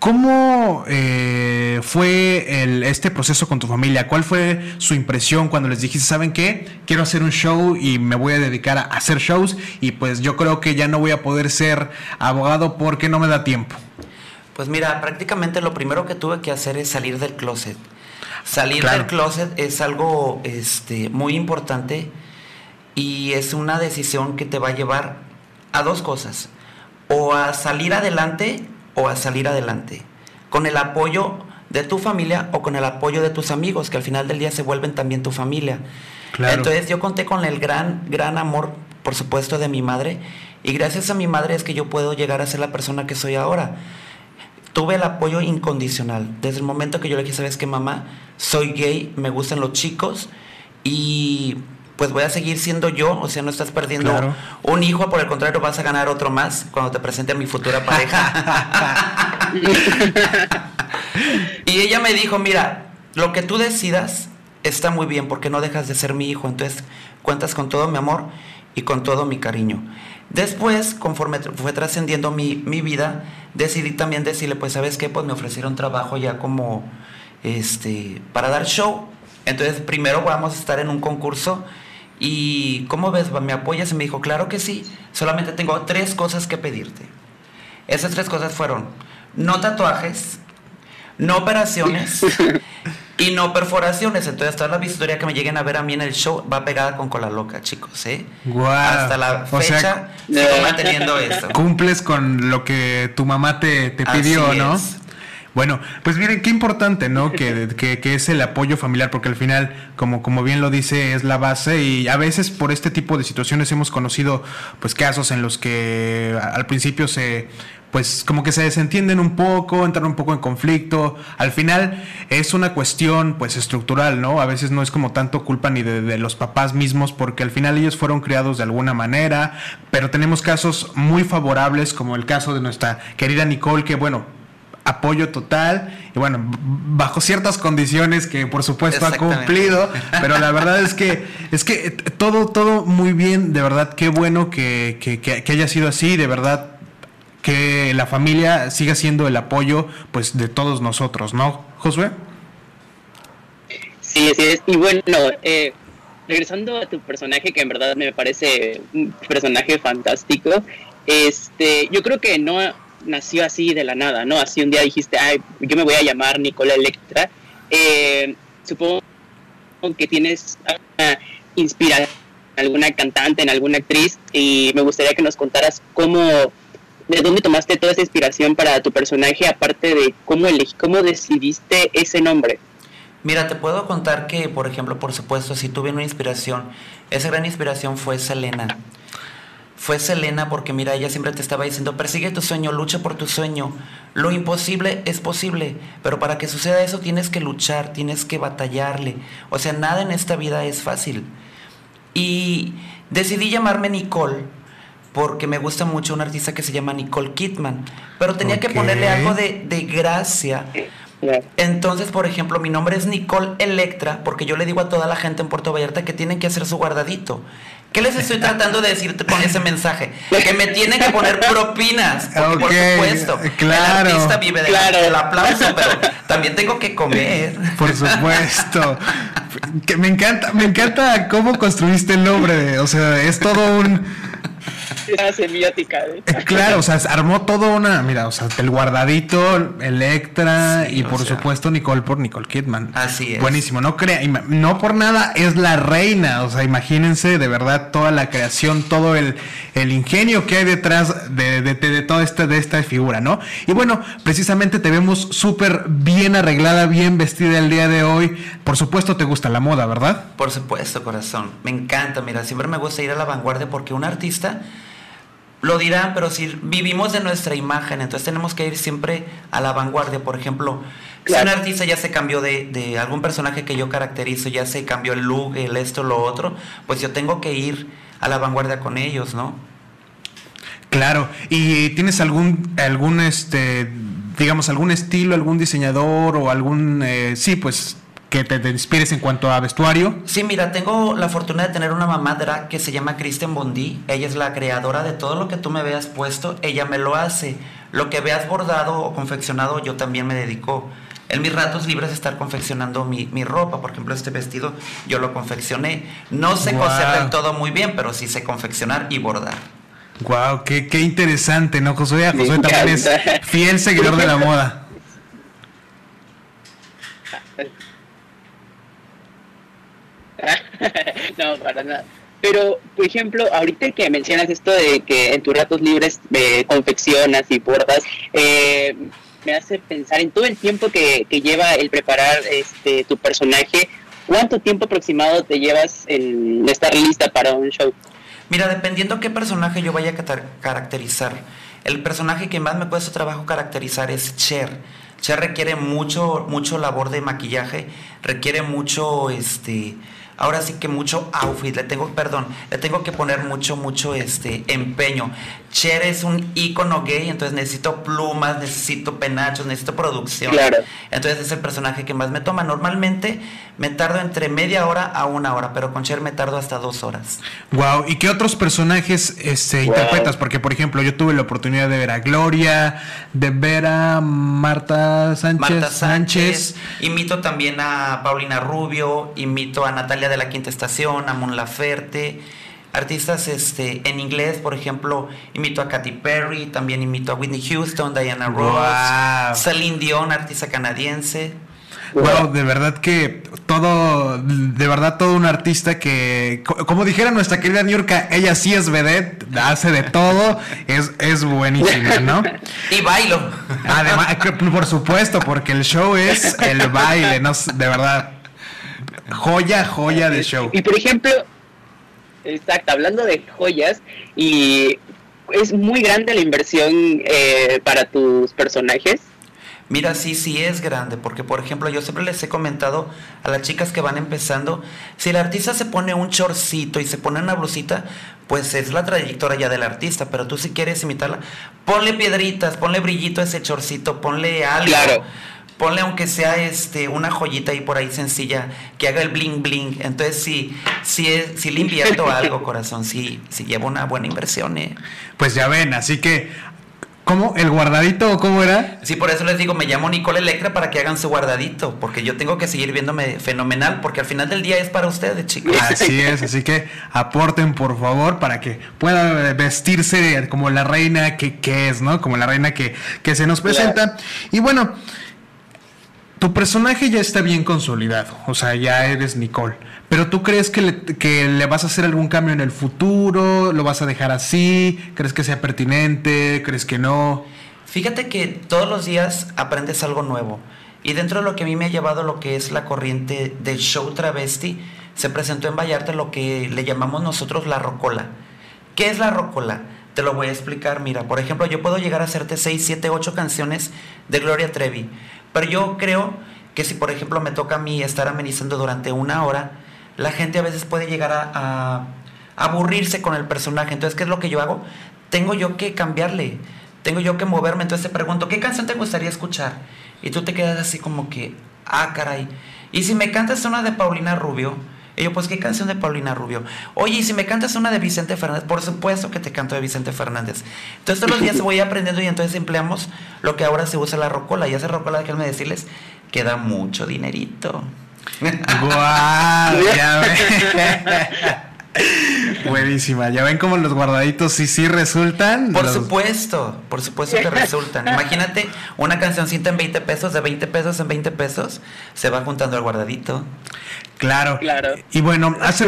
¿Cómo eh, fue el, este proceso con tu familia? ¿Cuál fue su impresión cuando les dijiste, ¿saben qué? Quiero hacer un show y me voy a dedicar a hacer shows y pues yo creo que ya no voy a poder ser abogado porque no me da tiempo. Pues mira, prácticamente lo primero que tuve que hacer es salir del closet. Salir del closet es algo este, muy importante y es una decisión que te va a llevar a dos cosas o a salir adelante o a salir adelante. Con el apoyo de tu familia o con el apoyo de tus amigos, que al final del día se vuelven también tu familia. Entonces yo conté con el gran, gran amor, por supuesto, de mi madre. Y gracias a mi madre es que yo puedo llegar a ser la persona que soy ahora. Tuve el apoyo incondicional. Desde el momento que yo le dije, ¿sabes qué, mamá? Soy gay, me gustan los chicos y pues voy a seguir siendo yo, o sea, no estás perdiendo un hijo, por el contrario, vas a ganar otro más cuando te presente a mi futura pareja. y ella me dijo, mira, lo que tú decidas está muy bien porque no dejas de ser mi hijo, entonces cuentas con todo mi amor y con todo mi cariño. Después, conforme fue trascendiendo mi, mi vida, decidí también decirle, pues, ¿sabes qué? Pues me ofrecieron trabajo ya como, este, para dar show Entonces, primero vamos a estar en un concurso y ¿cómo ves? ¿Me apoyas? Y me dijo, claro que sí, solamente tengo tres cosas que pedirte. Esas tres cosas fueron no tatuajes, no operaciones y no perforaciones. Entonces toda la historia que me lleguen a ver a mí en el show va pegada con cola loca, chicos, ¿eh? Hasta la fecha sigo manteniendo eso. Cumples con lo que tu mamá te, te pidió, ¿no? Bueno, pues miren, qué importante, ¿no? que, que, es el apoyo familiar, porque al final, como, como bien lo dice, es la base y a veces por este tipo de situaciones hemos conocido pues casos en los que al principio se pues como que se desentienden un poco, entran un poco en conflicto. Al final es una cuestión pues estructural, ¿no? A veces no es como tanto culpa ni de, de, los papás mismos porque al final ellos fueron criados de alguna manera, pero tenemos casos muy favorables como el caso de nuestra querida Nicole que bueno, apoyo total. Y bueno, bajo ciertas condiciones que por supuesto ha cumplido, pero la verdad es que es que todo todo muy bien, de verdad qué bueno que, que, que, haya sido así, de verdad que la familia siga siendo el apoyo pues de todos nosotros, ¿no, Josué? Sí, así es. Y bueno, eh, regresando a tu personaje, que en verdad me parece un personaje fantástico, este, yo creo que no nació así de la nada, ¿no? Así un día dijiste, ay, yo me voy a llamar Nicola Electra. Eh, supongo que tienes una inspiración alguna cantante, en alguna actriz, y me gustaría que nos contaras cómo, de dónde tomaste toda esa inspiración para tu personaje, aparte de cómo elegí, cómo decidiste ese nombre. Mira, te puedo contar que, por ejemplo, por supuesto, si tuve una inspiración, esa gran inspiración fue Selena fue Selena porque mira, ella siempre te estaba diciendo, persigue tu sueño, lucha por tu sueño. Lo imposible es posible, pero para que suceda eso tienes que luchar, tienes que batallarle. O sea, nada en esta vida es fácil. Y decidí llamarme Nicole porque me gusta mucho una artista que se llama Nicole Kidman, pero tenía que ponerle algo de, de gracia. Entonces, por ejemplo, mi nombre es Nicole Electra, porque yo le digo a toda la gente en Puerto Vallarta que tienen que hacer su guardadito. ¿Qué les estoy tratando de decirte con ese mensaje? Que me tienen que poner propinas, porque por supuesto, claro, el artista vive del aplauso, pero también tengo que comer. Por supuesto. que me encanta, me encanta cómo construiste el nombre, o sea, es todo un semiótica. ¿eh? Claro, o sea, armó todo una, mira, o sea, el guardadito, Electra y por supuesto Nicole por Nicole Kidman. Así es. Buenísimo, no crea, no por nada es la reina, o sea, imagínense de verdad toda la creación, todo el, el ingenio que hay detrás de, de, de, toda esta, de esta figura, ¿no? Y bueno, precisamente te vemos súper bien arreglada, bien vestida el día de hoy. Por supuesto te gusta la moda, ¿verdad? Por supuesto, corazón. Me encanta, mira, siempre me gusta ir a la vanguardia porque un artista lo dirán, pero si vivimos de nuestra imagen, entonces tenemos que ir siempre a la vanguardia. Por ejemplo, si un artista ya se cambió de, de, algún personaje que yo caracterizo, ya se cambió el look, el esto, lo otro, pues yo tengo que ir a la vanguardia con ellos, ¿no? Claro. ¿Y tienes algún, algún este, digamos, algún estilo, algún diseñador o algún, eh, sí, pues que te, inspires en cuanto a vestuario? Sí, mira, tengo la fortuna de tener una mamá drag que se llama Kristen Bondi. Ella es la creadora de todo lo que tú me veas puesto. Ella me lo hace. Lo que veas bordado o confeccionado, yo también me dedico. En mis ratos libres estar confeccionando mi, ropa. Por ejemplo, este vestido yo lo confeccioné. No sé coser del todo muy bien, pero sí sé confeccionar y bordar. Wow, qué, qué interesante, ¿no, Josué? Josué también es fiel seguidor de la moda. no, para nada. Pero, por ejemplo, ahorita que mencionas esto de que en tus ratos libres eh, confeccionas y bordas, eh, me hace pensar en todo el tiempo que, lleva el preparar este tu personaje. ¿Cuánto tiempo aproximado te llevas en estar lista para un show? Mira, dependiendo qué personaje yo vaya a caracterizar. El personaje que más me cuesta trabajo caracterizar es Cher. Cher requiere mucho, mucho labor de maquillaje, requiere mucho, este, ahora sí que mucho outfit, le tengo, perdón, le tengo que poner mucho, mucho este empeño. Cher es un ícono gay, entonces necesito plumas, necesito penachos, necesito producción. Claro. Entonces es el personaje que más me toma. Normalmente me tardo entre media hora a una hora, pero con Cher me tardo hasta dos horas. Wow, ¿y qué otros personajes este, interpretas? Porque, por ejemplo, yo tuve la oportunidad de ver a Gloria, de ver a Marta Sánchez. Marta Sánchez. Imito también a Paulina Rubio, imito a Natalia de la Quinta Estación, a Mon Laferte. Artistas este, en inglés, por ejemplo, imito a Katy Perry, también imito a Whitney Houston, Diana Ross, Wow. Celine Dion, artista canadiense. Wow, de verdad que todo, de verdad todo un artista que, co- como dijera nuestra querida Niurka, ella sí es vedette, hace de todo, es, es buenísima, ¿no? Y bailo. Además, por supuesto, porque el show es el baile, no sé, de verdad. Joya, joya de show. Y por ejemplo, exacto, hablando de joyas, y es muy grande la inversión eh, para tus personajes. Mira, sí, sí es grande, porque por ejemplo yo siempre les he comentado a las chicas que van empezando, si el artista se pone un chorcito y se pone una blusita, pues es la trayectoria ya del artista, pero tú si quieres imitarla, ponle piedritas, ponle brillito a ese chorcito, ponle algo. Claro. Ponle aunque sea este una joyita ahí por ahí sencilla que haga el bling bling. Entonces sí, sí, es- sí le invierto algo, corazón. Sí, sí lleva una buena inversión, eh. Pues ya ven, así que, ¿cómo? ¿El guardadito o cómo era? Sí, por eso les digo, me llamo Nicole Electra para que hagan su guardadito, porque yo tengo que seguir viéndome fenomenal, porque al final del día es para ustedes, chicos. Así es, así que aporten por favor para que pueda vestirse como la reina que, que es, ¿no? Como la reina que, que se nos presenta. Y bueno, tu personaje ya está bien consolidado, o sea, ya eres Nicole. Pero tú crees que le, que le vas a hacer algún cambio en el futuro, lo vas a dejar así, crees que sea pertinente, crees que no. Fíjate que todos los días aprendes algo nuevo. Y dentro de lo que a mí me ha llevado lo que es la corriente del show travesti, se presentó en Vallarta lo que le llamamos nosotros la rocola. ¿Qué es la rocola? Te lo voy a explicar. Mira, por ejemplo, yo puedo llegar a hacerte 6, 7, 8 canciones de Gloria Trevi. Pero yo creo que si, por ejemplo, me toca a mí estar amenizando durante una hora, la gente a veces puede llegar a, aburrirse con el personaje. Entonces, ¿qué es lo que yo hago? Tengo yo que cambiarle, tengo yo que moverme. Entonces te pregunto, ¿qué canción te gustaría escuchar? Y tú te quedas así como que, ah, caray. Y si me cantas una de Paulina Rubio, y yo, pues, ¿qué canción de Paulina Rubio? Oye, y si me cantas una de Vicente Fernández, por supuesto que te canto de Vicente Fernández. Entonces todos los días voy aprendiendo y entonces empleamos lo que ahora se usa la rocola. Y esa rocola, déjenme decirles, que da mucho dinerito. ¡Guau! Ya ven. Buenísima. Ya ven cómo los guardaditos sí sí resultan. Por Los- supuesto, por supuesto que resultan. Imagínate una cancioncita en 20 pesos, de 20 pesos en 20 pesos, se va juntando el guardadito. Claro. Claro. Y bueno, hace,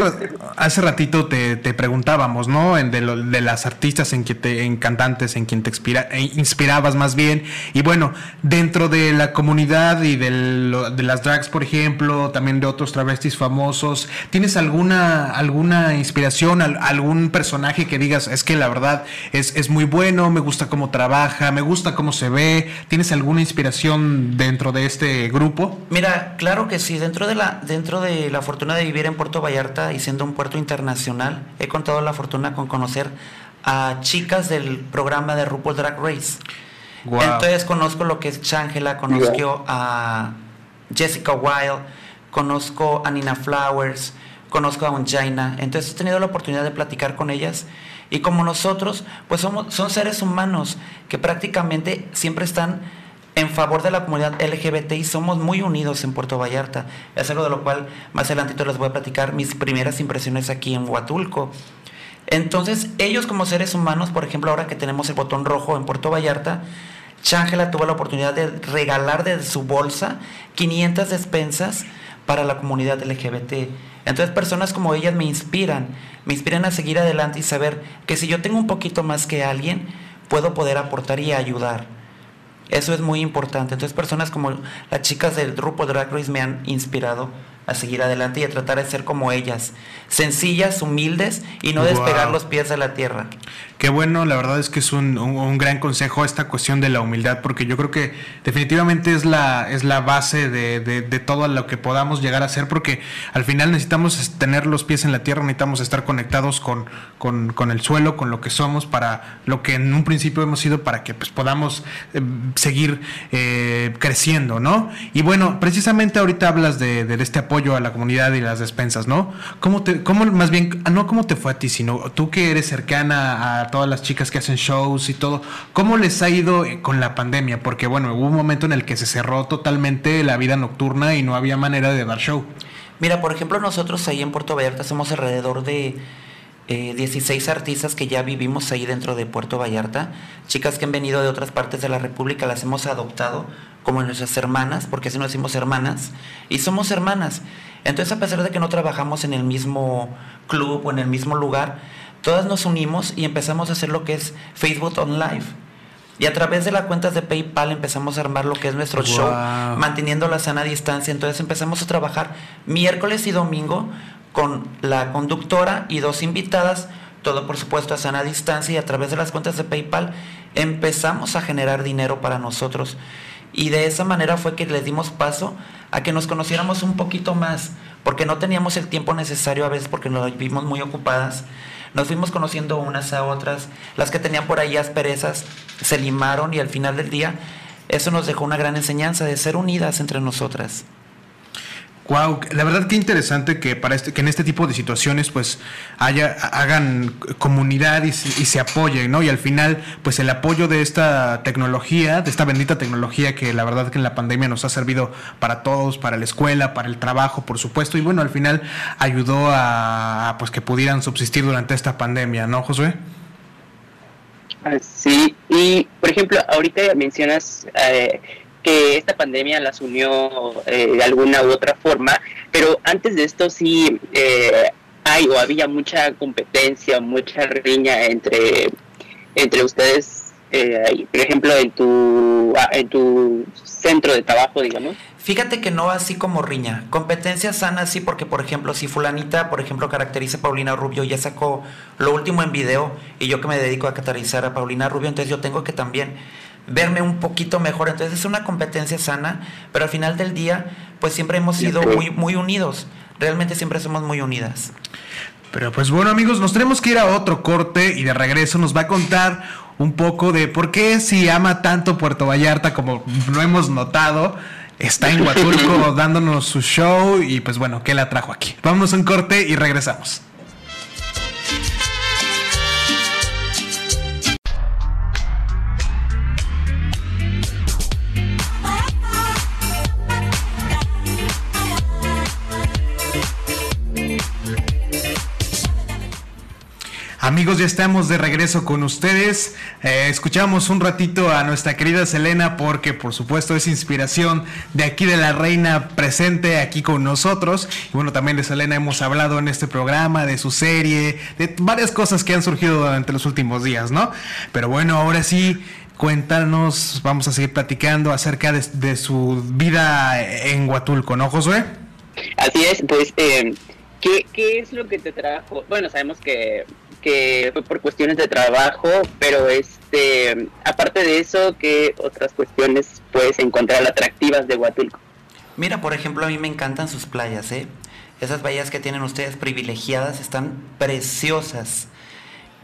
hace ratito te, te preguntábamos, ¿no? En de, lo- de las artistas en que te, en cantantes, en quien te expira- e inspirabas más bien. Y bueno, dentro de la comunidad y de, lo- de las drags, por ejemplo, también de otros travestis famosos, ¿tienes alguna, alguna inspiración, al- algún personaje que digas, es que la verdad es, es muy bueno, me gusta cómo trabaja, me gusta cómo se ve? ¿Tienes alguna inspiración dentro de este grupo? Mira, claro que sí, dentro de la dentro de la fortuna de vivir en Puerto Vallarta y siendo un puerto internacional, he contado la fortuna con conocer a chicas del programa de RuPaul Drag Race. Entonces conozco lo que es Changela, conozco a Jessica Wilde, conozco a Nina Flowers, conozco a Unjaina. Entonces he tenido la oportunidad de platicar con ellas y como nosotros, pues somos son seres humanos que prácticamente siempre están en favor de la comunidad LGBT y somos muy unidos en Puerto Vallarta. Es algo de lo cual más adelantito les voy a platicar mis primeras impresiones aquí en Huatulco. Entonces, ellos como seres humanos, por ejemplo, ahora que tenemos el botón rojo en Puerto Vallarta, Changela tuvo la oportunidad de regalar de su bolsa 500 despensas para la comunidad LGBT. Entonces, personas como ellas me inspiran, me inspiran a seguir adelante y saber que si yo tengo un poquito más que alguien, puedo poder aportar y ayudar. Eso es muy importante. Entonces, personas como las chicas del grupo Drag Race me han inspirado a seguir adelante y a tratar de ser como ellas, sencillas, humildes y no despegar los pies de la tierra. Qué bueno, la verdad es que es un, un, gran consejo esta cuestión de la humildad, porque yo creo que definitivamente es la, es la base de, de, de, todo lo que podamos llegar a ser, porque al final necesitamos tener los pies en la tierra, necesitamos estar conectados con, con, con el suelo, con lo que somos, para lo que en un principio hemos sido, para que pues, podamos eh, seguir eh, creciendo, ¿no? Y bueno, precisamente ahorita hablas de, de, este apoyo a la comunidad y las despensas, ¿no? ¿Cómo te, cómo, más bien, no cómo te fue a ti, sino tú que eres cercana a todas las chicas que hacen shows y todo, ¿cómo les ha ido con la pandemia? Porque bueno, hubo un momento en el que se cerró totalmente la vida nocturna y no había manera de dar show. Mira, por ejemplo, nosotros ahí en Puerto Vallarta somos alrededor de eh, 16 artistas que ya vivimos ahí dentro de Puerto Vallarta, chicas que han venido de otras partes de la República, las hemos adoptado como nuestras hermanas, porque así nos decimos hermanas, y somos hermanas. Entonces, a pesar de que no trabajamos en el mismo club o en el mismo lugar, todas nos unimos y empezamos a hacer lo que es Facebook On Live. Y a través de las cuentas de PayPal empezamos a armar lo que es nuestro show, manteniendo la sana distancia. Entonces empezamos a trabajar miércoles y domingo con la conductora y dos invitadas, todo por supuesto a sana distancia y a través de las cuentas de PayPal empezamos a generar dinero para nosotros. Y de esa manera fue que le dimos paso a que nos conociéramos un poquito más, porque no teníamos el tiempo necesario a veces porque nos vimos muy ocupadas nos fuimos conociendo unas a otras. Las que tenían por ahí asperezas se limaron y al final del día eso nos dejó una gran enseñanza de ser unidas entre nosotras. Wow, la verdad que interesante que para este, que en este tipo de situaciones pues haya hagan comunidad y, y, se apoyen, ¿no? Y al final pues el apoyo de esta tecnología, de esta bendita tecnología que la verdad que en la pandemia nos ha servido para todos, para la escuela, para el trabajo, por supuesto, y bueno, al final ayudó a, pues que pudieran subsistir durante esta pandemia, ¿no, Josué? Sí, y por ejemplo, ahorita mencionas eh, que esta pandemia las unió eh, de alguna u otra forma, pero antes de esto sí eh, hay o había mucha competencia, mucha riña entre, entre ustedes, eh, por ejemplo, en tu, en tu centro de trabajo, digamos. Fíjate que no así como riña. Competencia sana sí, porque por ejemplo, si fulanita, por ejemplo, caracteriza a Paulina Rubio, ya sacó lo último en video y yo que me dedico a caracterizar a Paulina Rubio, entonces yo tengo que también verme un poquito mejor. Entonces es una competencia sana, pero al final del día, pues siempre hemos sido muy, muy unidos. Realmente siempre somos muy unidas. Pero pues bueno amigos, nos tenemos que ir a otro corte y de regreso nos va a contar un poco de por qué si ama tanto Puerto Vallarta como lo hemos notado, está en Huatulco dándonos su show y pues bueno, ¿qué la trajo aquí? Vamos a un corte y regresamos. Amigos, ya estamos de regreso con ustedes. Eh, escuchamos un ratito a nuestra querida Selena porque por supuesto es inspiración de aquí de la reina presente aquí con nosotros. Y bueno, también de Selena hemos hablado en este programa, de su serie, de varias cosas que han surgido durante los últimos días, ¿no? Pero bueno, ahora sí, cuéntanos, vamos a seguir platicando acerca de, su vida en Huatulco, ¿no, Josué? Así es, pues, eh, ¿qué, ¿qué es lo que te trajo? Bueno, sabemos que que fue por cuestiones de trabajo, pero este, aparte de eso, ¿qué otras cuestiones puedes encontrar atractivas de Huatulco? Mira, por ejemplo, a mí me encantan sus playas, ¿eh? Esas bahías que tienen ustedes privilegiadas están preciosas.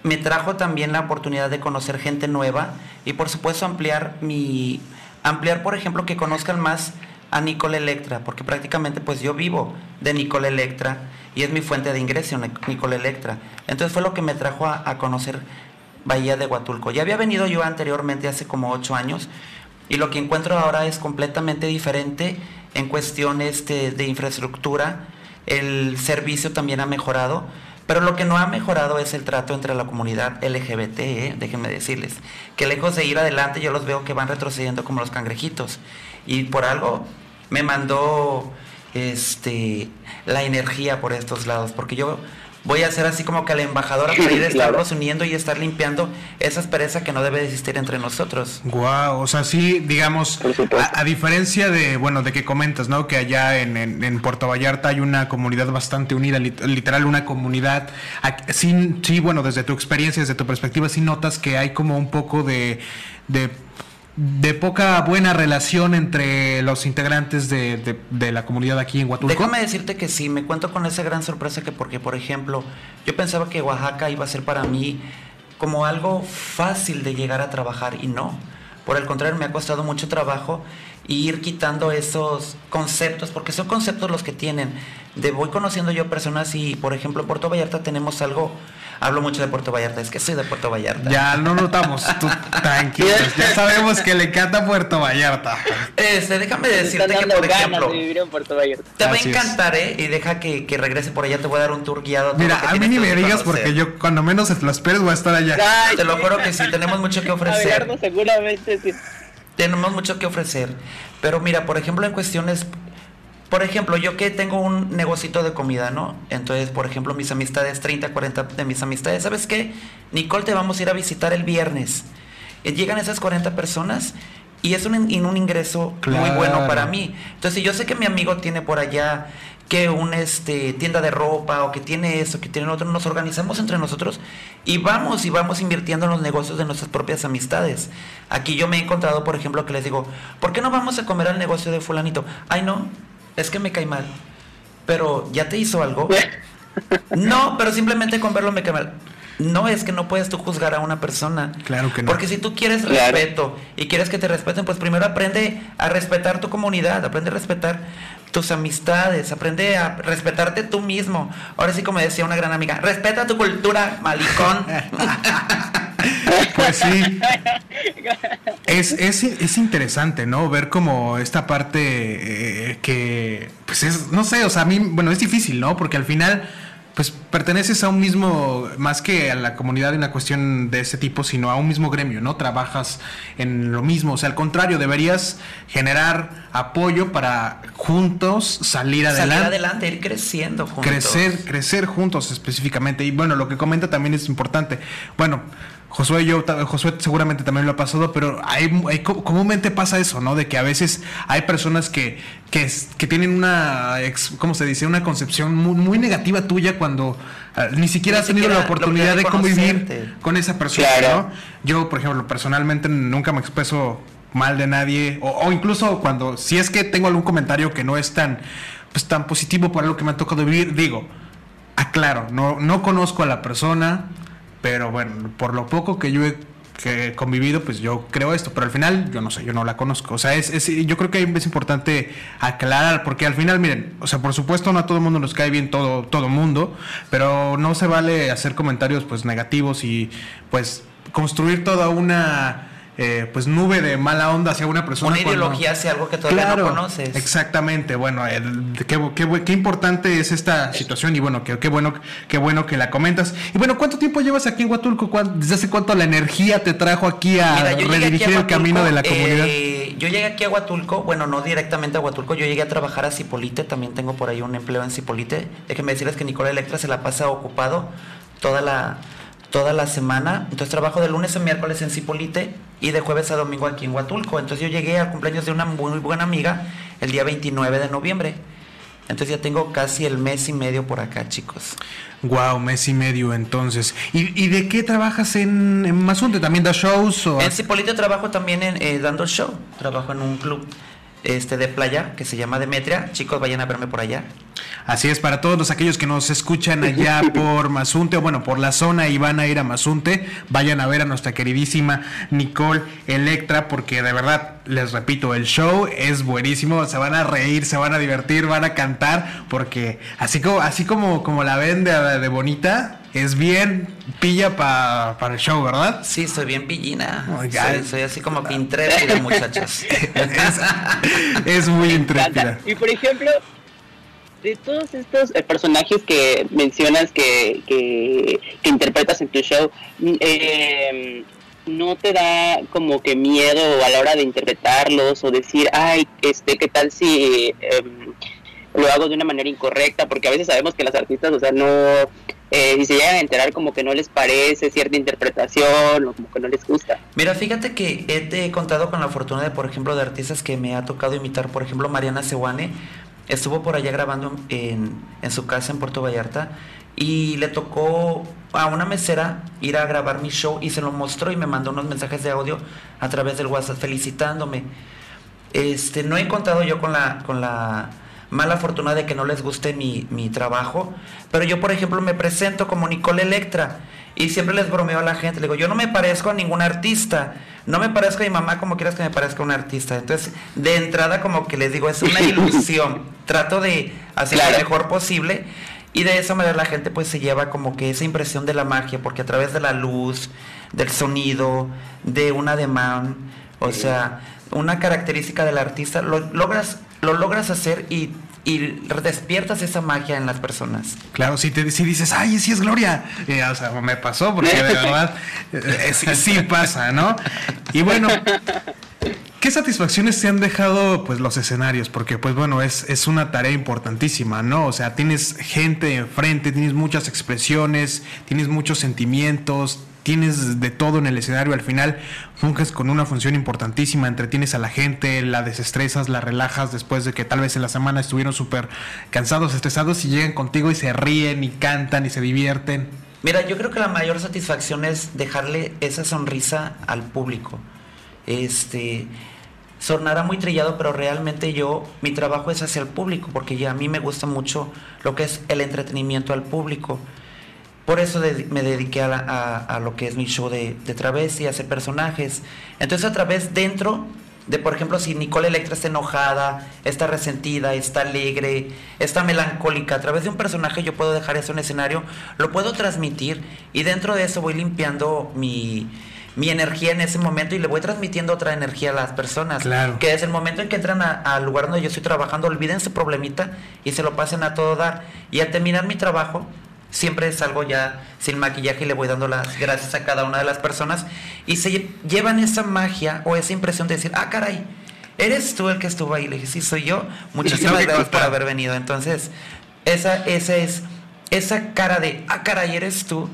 Me trajo también la oportunidad de conocer gente nueva y por supuesto ampliar mi ampliar, por ejemplo, que conozcan más a Nicole Electra, porque prácticamente pues yo vivo de Nicole Electra y es mi fuente de ingreso, Nicole Electra. Entonces fue lo que me trajo a, conocer Bahía de Huatulco. Ya había venido yo anteriormente, hace como ocho años, y lo que encuentro ahora es completamente diferente en cuestiones de, de infraestructura. El servicio también ha mejorado, pero lo que no ha mejorado es el trato entre la comunidad LGBT, ¿eh? déjenme decirles, que lejos de ir adelante yo los veo que van retrocediendo como los cangrejitos. Y por algo me mandó este la energía por estos lados, porque yo voy a ser así como que la embajadora para ir a estarlos uniendo y estar limpiando esa aspereza que no debe existir entre nosotros. Guau, o sea, sí, digamos, a, diferencia de, bueno, de que comentas, ¿no? Que allá en, en, Puerto Vallarta hay una comunidad bastante unida, literal una comunidad, sí, sí, bueno, desde tu experiencia, desde tu perspectiva, sí notas que hay como un poco de, de de poca buena relación entre los integrantes de, de, la comunidad aquí en Huatulco? Déjame decirte que sí, me cuento con esa gran sorpresa que porque, por ejemplo, yo pensaba que Oaxaca iba a ser para mí como algo fácil de llegar a trabajar y no. Por el contrario, me ha costado mucho trabajo ir quitando esos conceptos, porque son conceptos los que tienen. De voy conociendo yo personas y, por ejemplo, en Puerto Vallarta tenemos algo hablo mucho de Puerto Vallarta, es que soy de Puerto Vallarta. Ya no notamos, tú tranquilos, ya sabemos que le encanta Puerto Vallarta. Este, déjame decirte que, por ejemplo, te va a encantar, ¿eh? Y deja que, que, regrese por allá, te voy a dar un tour guiado. Mira, a mí ni me digas porque yo cuando menos lo esperes voy a estar allá. te lo juro que sí, tenemos mucho que ofrecer. seguramente sí. Tenemos mucho que ofrecer. Pero mira, por ejemplo, en cuestiones por ejemplo, yo que tengo un negocito de comida, ¿no? Entonces, por ejemplo, mis amistades, 30, 40 de mis amistades, ¿sabes qué? Nicole, te vamos a ir a visitar el viernes. Eh, llegan esas 40 personas y es un, un ingreso muy bueno para mí. Entonces, yo sé que mi amigo tiene por allá que un este tienda de ropa o que tiene eso, que tiene otro, nos organizamos entre nosotros y vamos y vamos invirtiendo en los negocios de nuestras propias amistades. Aquí yo me he encontrado, por ejemplo, que les digo, ¿por qué no vamos a comer al negocio de fulanito? Ay, no, es que me cae mal. Pero, ¿ya te hizo algo? no, pero simplemente con verlo me cae mal. No es que no puedes tú juzgar a una persona. Claro que no. Porque si tú quieres respeto y quieres que te respeten, pues primero aprende a respetar tu comunidad, aprende a respetar tus amistades, aprende a respetarte tú mismo. Ahora sí, como decía una gran amiga, respeta tu cultura, malicón. pues sí. Es, es, es, interesante, ¿no? Ver como esta parte eh, que, pues es, no sé, o sea, a mí, bueno, es difícil, ¿no? Porque al final pues perteneces a un mismo, más que a la comunidad en una cuestión de ese tipo, sino a un mismo gremio, ¿no? Trabajas en lo mismo, o sea, al contrario, deberías generar apoyo para juntos salir adelante. Salir adelante, ir creciendo juntos. Crecer, crecer juntos específicamente. Y bueno, lo que comenta también es importante. Bueno, Josué yo, Josué seguramente también lo ha pasado, pero hay, comúnmente pasa eso, ¿no? De que a veces hay personas que, que, tienen una, ¿cómo se dice? Una concepción muy, negativa tuya cuando ah, ni siquiera has tenido la oportunidad de convivir con esa persona, ¿no? Yo, por ejemplo, personalmente nunca me expreso mal de nadie, o, incluso cuando, si es que tengo algún comentario que no es tan, pues, tan positivo para lo que me ha tocado vivir, digo, aclaro, no, no conozco a la persona, pero bueno, por lo poco que yo he convivido, pues yo creo esto, pero al final yo no sé, yo no la conozco. O sea, es, es, yo creo que es importante aclarar, porque al final, miren, o sea, por supuesto no a todo el mundo nos cae bien todo, todo mundo, pero no se vale hacer comentarios pues negativos y pues construir toda una eh, pues nube de mala onda hacia una persona. Una ideología hacia algo que todavía no conoces. Exactamente, bueno, qué, importante es esta situación y bueno, qué, bueno, qué bueno que la comentas. Y bueno, ¿cuánto tiempo llevas aquí en Huatulco? ¿Desde hace cuánto la energía te trajo aquí a redirigir el camino de la comunidad? Eh, yo llegué aquí a Huatulco, bueno, no directamente a Huatulco, yo llegué a trabajar a Cipolite, también tengo por ahí un empleo en Cipolite. Déjenme decirles que Nicola Electra se la pasa ocupado toda la toda la semana. Entonces trabajo de lunes a miércoles en Cipolite y de jueves a domingo aquí en Huatulco. Entonces yo llegué al cumpleaños de una muy buena amiga el día 29 de noviembre. Entonces ya tengo casi el mes y medio por acá, chicos. Wow, mes y medio entonces. ¿Y, de qué trabajas en, en Mazunte? ¿También das shows? O... En Cipolite trabajo también en, eh, dando show. Trabajo en un club este de playa que se llama Demetria. Chicos, vayan a verme por allá. Así es, para todos los aquellos que nos escuchan allá por Mazunte, o bueno, por la zona y van a ir a Mazunte, vayan a ver a nuestra queridísima Nicole Electra, porque de verdad, les repito, el show es buenísimo, se van a reír, se van a divertir, van a cantar, porque así como, así como, como la ven de, bonita, es bien pilla para el show, ¿verdad? Sí, soy bien pillina. soy, así como intrépida, muchachos. es, es muy intrépida. Y por ejemplo, de todos estos eh, personajes que mencionas que, que, interpretas en tu show, em, ¿no te da como que miedo a la hora de interpretarlos o decir, ay, este, qué tal si em, lo hago de una manera incorrecta? Porque a veces sabemos que las artistas, o sea, no eh, si se llegan a enterar como que no les parece cierta interpretación o como que no les gusta. Mira, fíjate que he, he contado con la fortuna de, por ejemplo, de artistas que me ha tocado imitar, por ejemplo, Mariana Sewane estuvo por allá grabando en, en su casa en Puerto Vallarta y le tocó a una mesera ir a grabar mi show y se lo mostró y me mandó unos mensajes de audio a través del WhatsApp felicitándome. Este, no he contado yo con la, con la mala fortuna de que no les guste mi, mi trabajo, pero yo por ejemplo me presento como Nicole Electra y siempre les bromeo a la gente, le digo, yo no me parezco a ningún artista, no me parezco a mi mamá como quieras que me parezca a un artista. Entonces, de entrada como que les digo, es una ilusión, trato de hacer lo mejor posible y de esa manera la gente pues se lleva como que esa impresión de la magia, porque a través de la luz, del sonido, de un ademán, o sea, una característica del artista, lo logras, lo logras hacer y, y despiertas esa magia en las personas. Claro, si, te, si dices, ay, sí es Gloria, eh, o sea, me pasó, porque de verdad eh, sí, sí pasa, ¿no? Y bueno, ¿Qué satisfacciones se han dejado pues los escenarios? Porque pues bueno, es, es una tarea importantísima, ¿no? O sea, tienes gente enfrente, tienes muchas expresiones, tienes muchos sentimientos, tienes de todo en el escenario. Al final funges con una función importantísima, entretienes a la gente, la desestresas, la relajas después de que tal vez en la semana estuvieron súper cansados, estresados y llegan contigo y se ríen y cantan y se divierten. Mira, yo creo que la mayor satisfacción es dejarle esa sonrisa al público. Este, sonará muy trillado, pero realmente yo, mi trabajo es hacia el público, porque ya a mí me gusta mucho lo que es el entretenimiento al público. Por eso me dediqué a, lo que es mi show de, de travesti, a hacer personajes. Entonces a través dentro de, por ejemplo, si Nicole Electra está enojada, está resentida, está alegre, está melancólica, a través de un personaje yo puedo dejar eso en escenario, lo puedo transmitir y dentro de eso voy limpiando mi, mi energía en ese momento y le voy transmitiendo otra energía a las personas. Claro. Que es el momento en que entran al lugar donde yo estoy trabajando, olviden su problemita y se lo pasen a todo dar. Y al terminar mi trabajo, siempre salgo ya sin maquillaje y le voy dando las gracias a cada una de las personas y se llevan esa magia o esa impresión de decir, ah, caray, eres tú el que estuvo ahí. Le dije, sí, soy yo. Muchísimas gracias por haber venido. Entonces, esa, esa es esa cara de, ah, caray, eres tú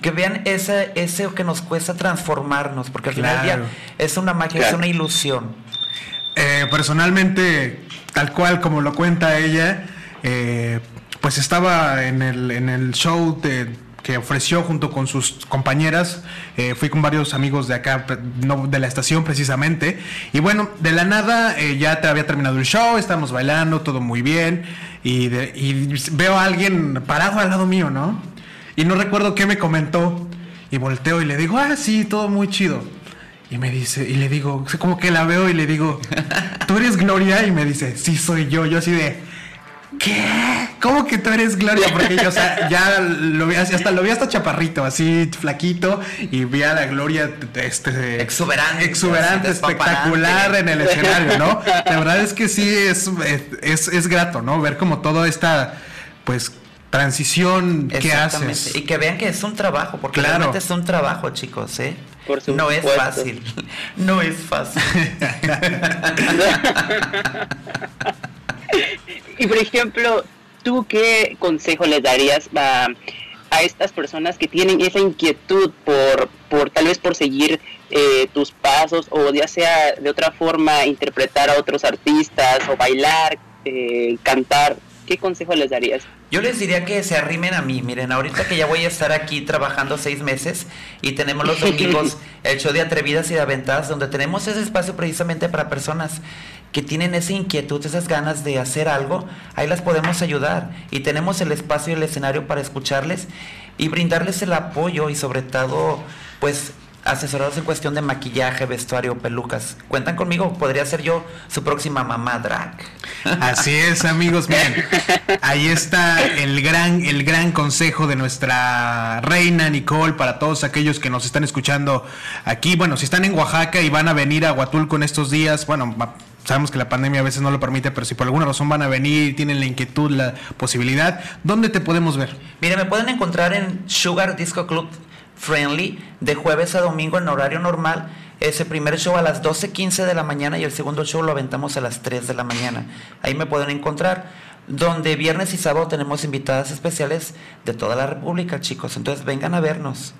que vean ese, ese que nos cuesta transformarnos, porque al final del día es una magia, es una ilusión. Eh, personalmente, tal cual como lo cuenta ella, eh, pues estaba en el, en el show de, que ofreció junto con sus compañeras. Eh, fui con varios amigos de acá, no, de la estación precisamente. Y bueno, de la nada ya te había terminado el show, estamos bailando, todo muy bien. Y, y veo a alguien parado al lado mío, ¿no? Y no recuerdo qué me comentó. Y volteo y le digo, ah, sí, todo muy chido. Y me dice, y le digo, como que la veo y le digo, ¿tú eres Gloria? Y me dice, sí, soy yo. Yo así de, ¿qué? ¿Cómo que tú eres Gloria? Porque yo, o sea, ya lo vi, hasta lo vi hasta chaparrito, así flaquito, y vi a la Gloria este, exuberante, exuberante espectacular en el escenario, ¿no? La verdad es que sí es, es, es grato, ¿no? Ver como todo esta, pues, transición que haces. Y que vean que es un trabajo, porque realmente es un trabajo, chicos, ¿eh? no es fácil. No es fácil. y por ejemplo, ¿tú qué consejo les darías a, a, estas personas que tienen esa inquietud por, por tal vez por seguir eh, tus pasos o ya sea de otra forma interpretar a otros artistas o bailar, eh, cantar? ¿qué consejo les darías? Yo les diría que se arrimen a mí. Miren, ahorita que ya voy a estar aquí trabajando seis meses y tenemos los domingos el show de Atrevidas y de Aventadas, donde tenemos ese espacio precisamente para personas que tienen esa inquietud, esas ganas de hacer algo, ahí las podemos ayudar. Y tenemos el espacio y el escenario para escucharles y brindarles el apoyo y sobre todo, pues asesorados en cuestión de maquillaje, vestuario, pelucas. Cuentan conmigo, podría ser yo su próxima mamá drag. Así es, amigos, miren. Ahí está el gran el gran consejo de nuestra reina Nicole para todos aquellos que nos están escuchando aquí. Bueno, si están en Oaxaca y van a venir a Huatulco en estos días, bueno, sabemos que la pandemia a veces no lo permite, pero si por alguna razón van a venir, tienen la inquietud, la posibilidad, ¿dónde te podemos ver? Mira, me pueden encontrar en Sugar Disco Club Friendly de jueves a domingo en horario normal. Ese primer show a las 12.15 de la mañana y el segundo show lo aventamos a las 3 de la mañana. Ahí me pueden encontrar. Donde viernes y sábado tenemos invitadas especiales de toda la República, chicos. Entonces vengan a vernos.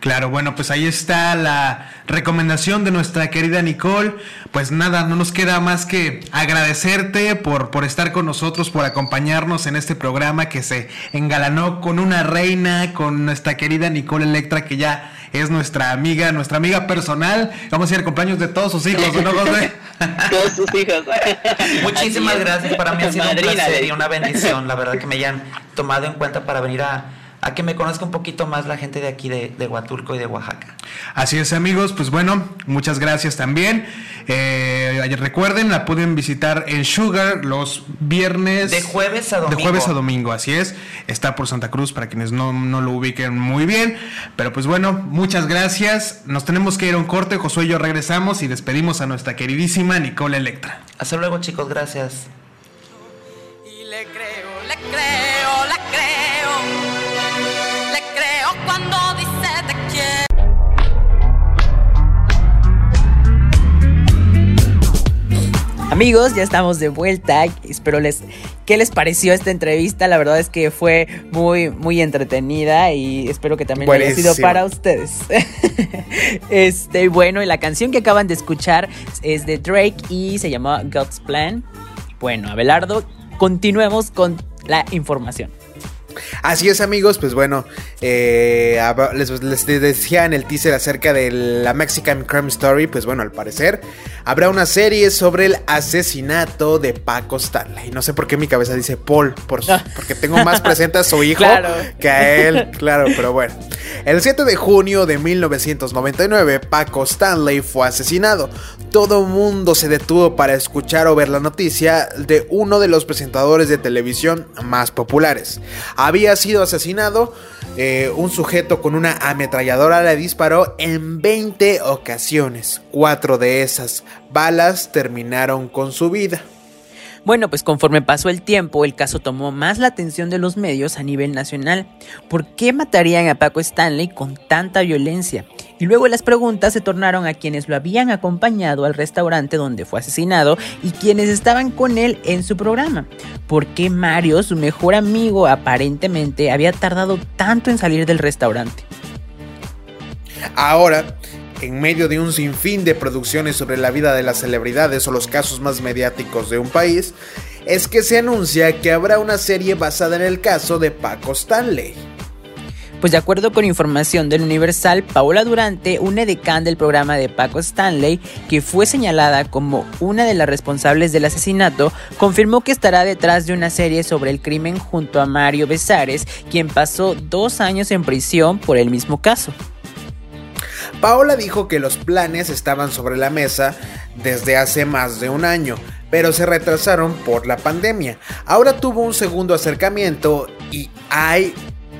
Claro, bueno, pues ahí está la recomendación de nuestra querida Nicole. Pues nada, no nos queda más que agradecerte por, por estar con nosotros, por acompañarnos en este programa que se engalanó con una reina, con nuestra querida Nicole Electra, que ya es nuestra amiga, nuestra amiga personal. Vamos a ir al cumpleaños de todos sus hijos, ¿no, José? Todos sus hijos. Muchísimas gracias. Para mí ha sido un placer y una bendición, la verdad, que me hayan tomado en cuenta para venir a a que me conozca un poquito más la gente de aquí de, Huatulco y de Oaxaca. Así es amigos, pues bueno, muchas gracias también. Eh, recuerden, la pueden visitar en Sugar los viernes. De jueves a domingo. De jueves a domingo, así es. Está por Santa Cruz para quienes no, no lo ubiquen muy bien. Pero pues bueno, muchas gracias. Nos tenemos que ir a un corte, Josué y yo regresamos y despedimos a nuestra queridísima Nicole Electra. Hasta luego chicos, gracias. Y le creo, le creo, Amigos, ya estamos de vuelta. Espero les qué les pareció esta entrevista. La verdad es que fue muy muy entretenida y espero que también haya sido para ustedes. este, bueno, y la canción que acaban de escuchar es de Drake y se llama God's Plan. Bueno, Abelardo, continuemos con la información. Así es amigos, pues bueno, eh, les, decía en el teaser acerca de la Mexican Crime Story, pues bueno, al parecer habrá una serie sobre el asesinato de Paco Stanley. No sé por qué mi cabeza dice Paul, porque tengo más presente a su hijo que a él, claro, pero bueno. El 7 de junio de 1999, Paco Stanley fue asesinado. Todo mundo se detuvo para escuchar o ver la noticia de uno de los presentadores de televisión más populares había sido asesinado. Eh, un sujeto con una ametralladora le disparó en 20 ocasiones. Cuatro de esas balas terminaron con su vida. Bueno, pues conforme pasó el tiempo, el caso tomó más la atención de los medios a nivel nacional. ¿Por qué matarían a Paco Stanley con tanta violencia? Y luego las preguntas se tornaron a quienes lo habían acompañado al restaurante donde fue asesinado y quienes estaban con él en su programa. ¿Por qué Mario, su mejor amigo, aparentemente había tardado tanto en salir del restaurante? Ahora, en medio de un sinfín de producciones sobre la vida de las celebridades o los casos más mediáticos de un país, es que se anuncia que habrá una serie basada en el caso de Paco Stanley. Pues de acuerdo con información del Universal, Paola Durante, una edecán del programa de Paco Stanley, que fue señalada como una de las responsables del asesinato, confirmó que estará detrás de una serie sobre el crimen junto a Mario Besares, quien pasó dos años en prisión por el mismo caso. Paola dijo que los planes estaban sobre la mesa desde hace más de un año, pero se retrasaron por la pandemia. Ahora tuvo un segundo acercamiento y hay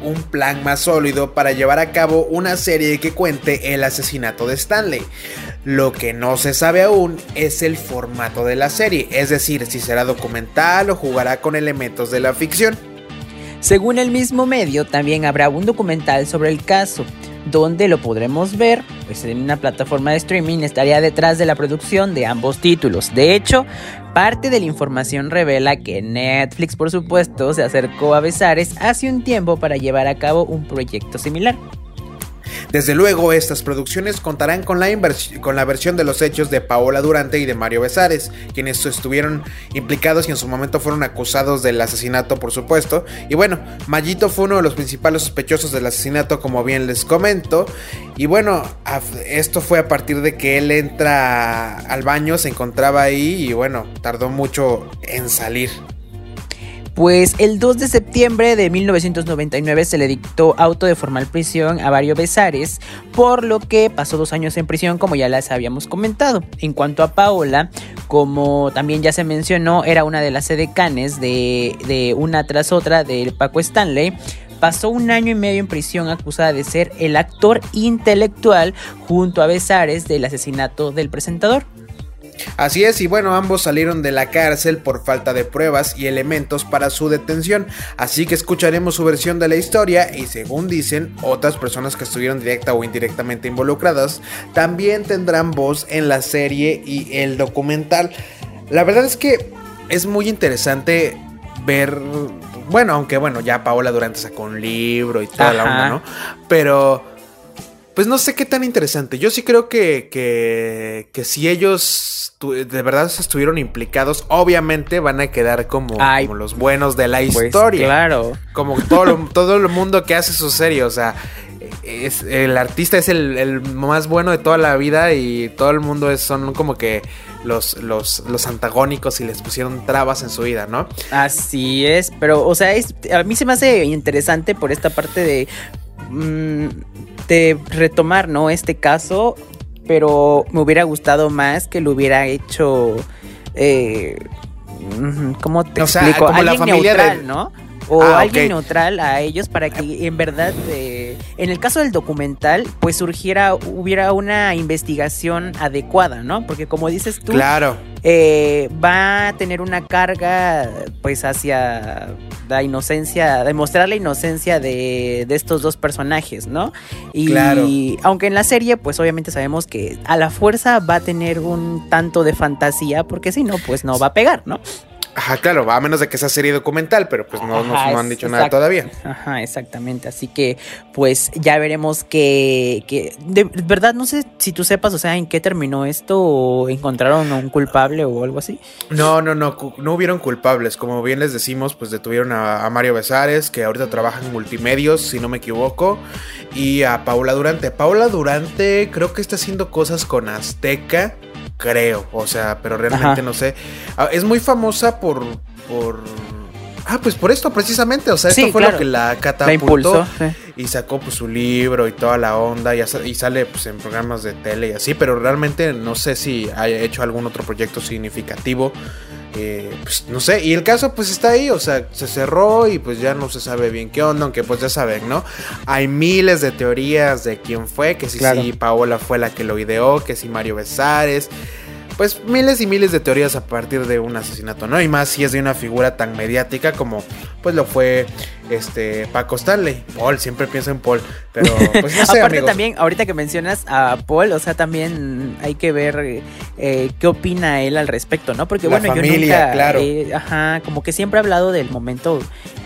un plan más sólido para llevar a cabo una serie que cuente el asesinato de Stanley. Lo que no se sabe aún es el formato de la serie, es decir, si será documental o jugará con elementos de la ficción. Según el mismo medio, también habrá un documental sobre el caso, donde lo podremos ver, pues en una plataforma de streaming estaría detrás de la producción de ambos títulos. De hecho, parte de la información revela que Netflix, por supuesto, se acercó a Besares hace un tiempo para llevar a cabo un proyecto similar. Desde luego, estas producciones contarán con la, con la versión de los hechos de Paola Durante y de Mario Besares, quienes estuvieron implicados y en su momento fueron acusados del asesinato, por supuesto. Y bueno, Mayito fue uno de los principales sospechosos del asesinato, como bien les comento. Y bueno, esto fue a partir de que él entra al baño, se encontraba ahí y bueno, tardó mucho en salir. Pues el 2 de septiembre de 1999 se le dictó auto de formal prisión a Mario Besares, por lo que pasó dos años en prisión, como ya les habíamos comentado. En cuanto a Paola, como también ya se mencionó, era una de las edecanes de, de una tras otra del Paco Stanley pasó un año y medio en prisión acusada de ser el actor intelectual junto a Besares del asesinato del presentador. Así es, y bueno, ambos salieron de la cárcel por falta de pruebas y elementos para su detención, así que escucharemos su versión de la historia y según dicen otras personas que estuvieron directa o indirectamente involucradas, también tendrán voz en la serie y el documental. La verdad es que es muy interesante ver, bueno, aunque bueno, ya Paola Durante sacó un libro y toda la Ajá. onda, ¿no? Pero, pues no sé qué tan interesante. Yo sí creo que, que, que si ellos de verdad estuvieron implicados, obviamente van a quedar como, Ay, como los buenos de la Pues, historia. claro. Como todo, lo- todo el mundo que hace su serie, o sea, es, el artista es el, el más bueno de toda la vida y todo el mundo es, son como que los, los, los antagónicos y les pusieron trabas en su vida, ¿no? Así es, pero, o sea, es- a mí se me hace interesante por esta parte de, de retomar, ¿no? Este caso, pero me hubiera gustado más que lo hubiera hecho, eh, mm, ¿cómo te O sea, explico? como la familia neutral, de- ¿no? O Ah, alguien neutral a ellos para que en verdad, eh, en el caso del documental, pues surgiera, hubiera una investigación adecuada, ¿no? Porque como dices tú, Claro. eh, va a tener una carga pues hacia la inocencia, demostrar la inocencia de, de estos dos personajes, ¿no? Y Claro. aunque en la serie pues obviamente sabemos que a la fuerza va a tener un tanto de fantasía porque si no pues no va a pegar, ¿no? Ajá, claro, a menos de que sea serie documental, pero pues no, Ajá, no han dicho nada todavía. Ajá, exactamente. Así que, pues, ya veremos que, que. De verdad, no sé si tú sepas, o sea, en qué terminó esto, o encontraron a un culpable o algo así. No, no, no, no hubieron culpables. Como bien les decimos, pues detuvieron a, a Mario Besares, que ahorita trabaja en multimedios, si no me equivoco, y a Paula Durante. Paula Durante creo que está haciendo cosas con Azteca, creo, o sea, pero realmente Ajá. no sé. Ah, Es muy famosa por, por... Ah, pues por esto precisamente, o sea, esto fue claro. lo que la La catapultó impulsó. sí. y sacó pues su libro y toda la onda y, y sale pues en programas de tele y así, pero realmente no sé si haya hecho algún otro proyecto significativo. Eh, pues no sé, y el caso pues está ahí, o sea, se cerró y pues ya no se sabe bien qué onda, aunque pues ya saben, ¿no? Hay miles de teorías de quién fue, que si Claro. sí Paola fue la que lo ideó, que si Mario Besares, pues miles y miles de teorías a partir de un asesinato, ¿no? Y más si es de una figura tan mediática como pues lo fue este Paco Stanley. Paul, siempre pienso en Paul, pero pues no sé, Aparte amigos. también, ahorita que mencionas a Paul, o sea, también hay que ver eh, qué opina él al respecto, ¿no? Porque La bueno, yo familia, nunca, claro. eh, ajá, como que siempre ha hablado del momento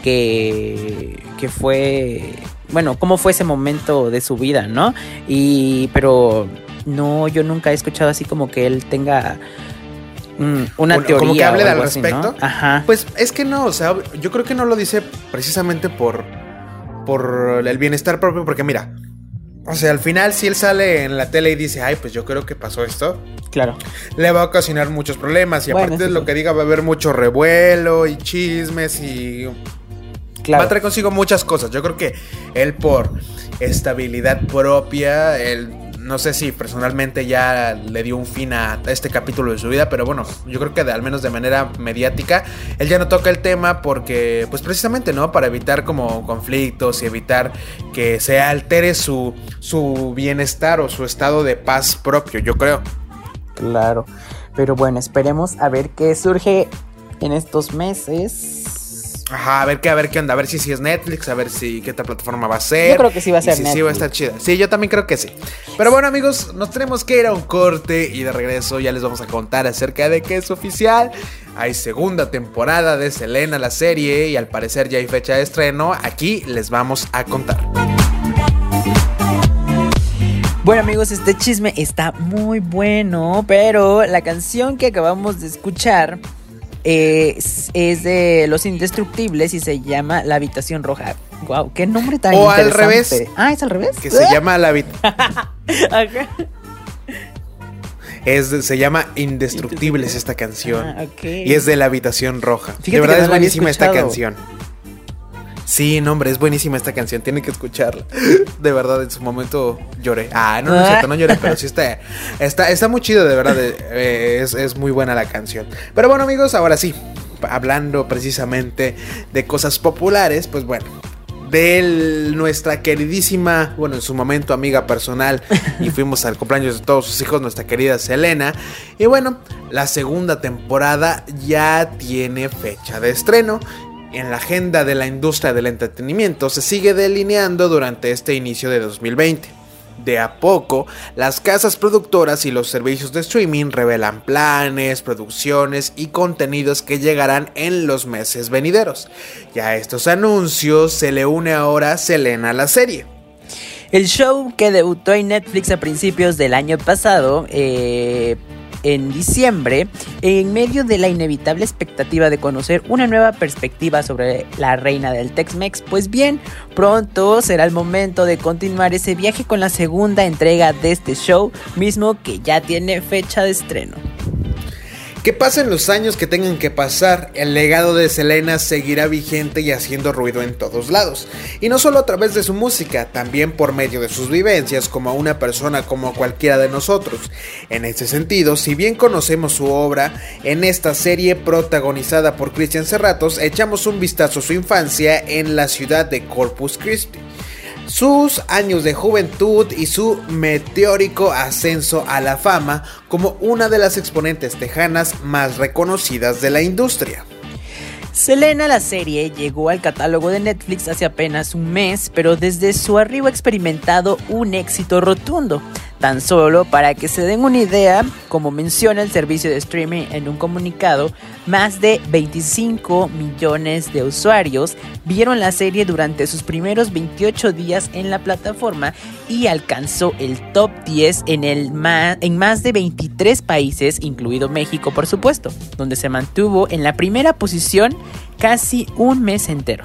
que, que fue, bueno, cómo fue ese momento de su vida, ¿no? Y, pero no, yo nunca he escuchado así como que él tenga mm, una teoría como que hable o al algo así, ¿no? respecto. Ajá. Pues es que no, o sea, yo creo que no lo dice precisamente por por el bienestar propio, porque mira, o sea, al final si él sale en la tele y dice, "Ay, pues yo creo que pasó esto", Claro. le va a ocasionar muchos problemas y Bueno, aparte de lo sí. que diga va a haber mucho revuelo y chismes y Claro. Va a traer consigo muchas cosas. Yo creo que él por estabilidad propia, él no sé si personalmente ya le dio un fin a este capítulo de su vida, pero bueno, yo creo que de- al menos de manera mediática, él ya no toca el tema porque, pues precisamente, ¿no? Para evitar como conflictos y evitar que se altere su, su bienestar o su estado de paz propio, yo creo. Claro. Pero bueno, esperemos a ver qué surge en estos meses. Ajá, a ver qué, a ver qué onda, a ver si, si es Netflix, a ver si qué otra plataforma va a ser. Yo creo que sí va a ser si sí va a Netflix. estar chida. Sí, yo también creo que sí. Pero bueno, amigos, nos tenemos que ir a un corte y de regreso ya les vamos a contar acerca de que es oficial. Hay segunda temporada de Selena la serie y al parecer ya hay fecha de estreno. Aquí les vamos a contar. Bueno amigos, este chisme está muy bueno, pero la canción que acabamos de escuchar eh, es, es de Los Indestructibles y se llama La Habitación Roja. Wow, qué nombre tan O al interesante. revés. Ah, es al revés. Que se llama la Ajá. es se llama Indestructibles esta canción. Ah. Y es de la habitación roja. Fíjate de verdad es buenísima esta canción. Sí, no, hombre, es buenísima esta canción. Tienen que escucharla. De verdad, en su momento lloré. Ah, no, no es cierto, no lloré, pero sí está, está, está muy chido, de verdad. eh, es, es muy buena la canción. Pero bueno, amigos, ahora sí, hablando precisamente de cosas populares, pues bueno. De nuestra queridísima, bueno, en su momento amiga personal, y fuimos al cumpleaños de todos sus hijos, nuestra querida Selena. Y bueno, la segunda temporada ya tiene fecha de estreno. En la agenda de la industria del entretenimiento se sigue delineando durante este inicio de 2020. De a poco, las casas productoras y los servicios de streaming revelan planes, producciones y contenidos que llegarán en los meses venideros. Y a estos anuncios se le une ahora Selena la serie. El show que debutó en Netflix a principios del año pasado, eh, en diciembre, en medio de la inevitable expectativa de conocer una nueva perspectiva sobre la reina del Tex-Mex, pues bien, pronto será el momento de continuar ese viaje con la segunda entrega de este show, mismo que ya tiene fecha de estreno. Que pasen los años que tengan que pasar, el legado de Selena seguirá vigente y haciendo ruido en todos lados. Y no solo a través de su música, también por medio de sus vivencias como una persona como cualquiera de nosotros. En ese sentido, si bien conocemos su obra, en esta serie protagonizada por Christian Serratos, echamos un vistazo a su infancia en la ciudad de Corpus Christi sus años de juventud y su meteórico ascenso a la fama como una de las exponentes tejanas más reconocidas de la industria. Selena la serie llegó al catálogo de Netflix hace apenas un mes, pero desde su arribo ha experimentado un éxito rotundo. Tan solo para que se den una idea, como menciona el servicio de streaming en un comunicado, más de 25 millones de usuarios vieron la serie durante sus primeros 28 días en la plataforma y alcanzó el top 10 en, el en más de 23 países, incluido México por supuesto, donde se mantuvo en la primera posición casi un mes entero.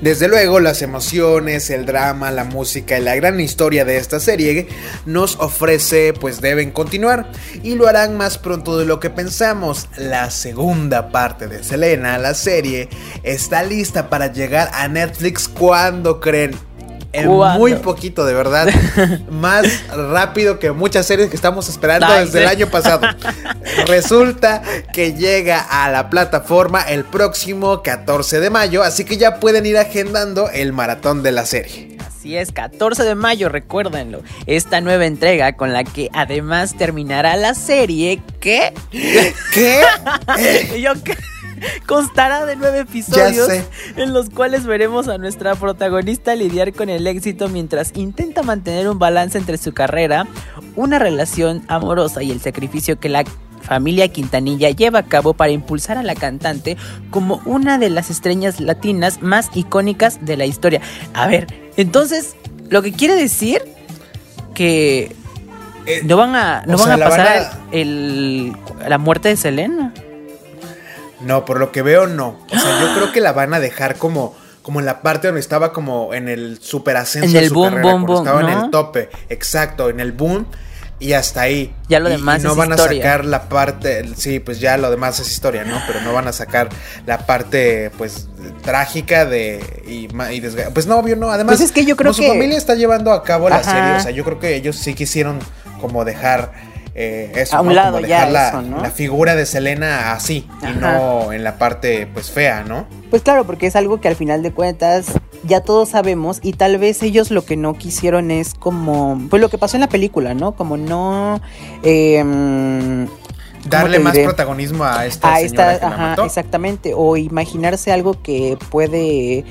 Desde luego, las emociones, el drama, la música y la gran historia de esta serie nos ofrece, pues deben continuar y lo harán más pronto de lo que pensamos. La segunda parte de Selena, la serie, está lista para llegar a Netflix cuando creen en muy poquito, de verdad. Más rápido que muchas series que estamos esperando desde el año pasado. Resulta que llega a la plataforma el próximo 14 de mayo, así que ya pueden ir agendando el maratón de la serie. Así es, 14 de mayo, recuérdenlo. Esta nueva entrega con la que además terminará la serie que... ¿Qué? Yo qué constará de nueve episodios en los cuales veremos a nuestra protagonista lidiar con el éxito mientras intenta mantener un balance entre su carrera, una relación amorosa y el sacrificio que la familia Quintanilla lleva a cabo para impulsar a la cantante como una de las estrellas latinas más icónicas de la historia. A ver, entonces, lo que quiere decir que Eh, no van a, no van sea, a la van pasar a- el, la muerte de Selena. No, por lo que veo, no. O sea, yo creo que la van a dejar como, como en la parte donde estaba como en el super ascenso En de el su boom, carrera, boom, boom, estaba en el tope. Exacto, en el boom. Y hasta ahí. Ya lo Y- demás y no es van historia. a sacar la parte. Sí, pues ya lo demás es historia, ¿no? Pero no van a sacar la parte, pues, trágica de. Y, ma- y Pues no, obvio, no. Además, Pues es que yo creo que- su familia está llevando a cabo la Ajá. serie. O sea, yo creo que ellos sí quisieron como dejar. Eh, eso, A un ¿no? lado Como ya dejar la, eso, ¿no? la figura de Selena así y no en la parte pues fea, ¿no? Pues claro, porque es algo que al final de cuentas ya todos sabemos y tal vez ellos lo que no quisieron es como, pues lo que pasó en la película, ¿no? Como no... eh, ¿cómo Darle más diré? protagonismo a esta a señora esta, que la ajá, mató. exactamente, o imaginarse algo que puede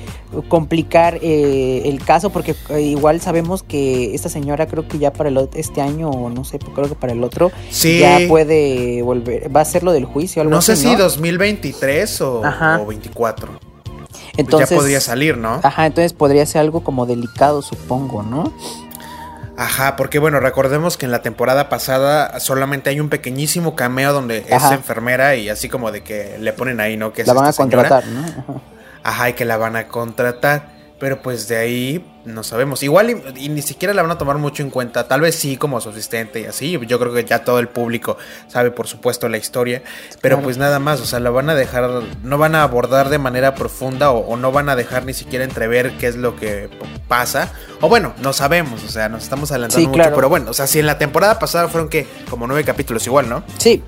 complicar eh, el caso, porque eh, igual sabemos que esta señora creo que ya para el, este año, o no sé, creo que para el otro, Sí. ya puede volver, va a ser lo del juicio, algo No sé así, si ¿no? 2023 o, Ajá. o 24. Pues Entonces, ya podría salir, ¿no? Ajá, entonces podría ser algo como delicado, supongo, ¿no? Ajá, porque bueno, recordemos que en la temporada pasada solamente hay un pequeñísimo cameo donde es enfermera y así como de que le ponen ahí, ¿no? Que es La van a señora. contratar, ¿no? Ajá. Ajá, y que la van a contratar. Pero pues de ahí no sabemos. Igual y, y ni siquiera la van a tomar mucho en cuenta. Tal vez sí como su asistente y así. Yo creo que ya todo el público sabe por supuesto la historia. Pero Claro. pues nada más. O sea, la van a dejar. No van a abordar de manera profunda o, o no van a dejar ni siquiera entrever qué es lo que pasa. O bueno, no sabemos. O sea, nos estamos adelantando Sí, mucho. claro. Pero bueno, o sea, si en la temporada pasada fueron que como nueve capítulos igual, ¿no? Sí.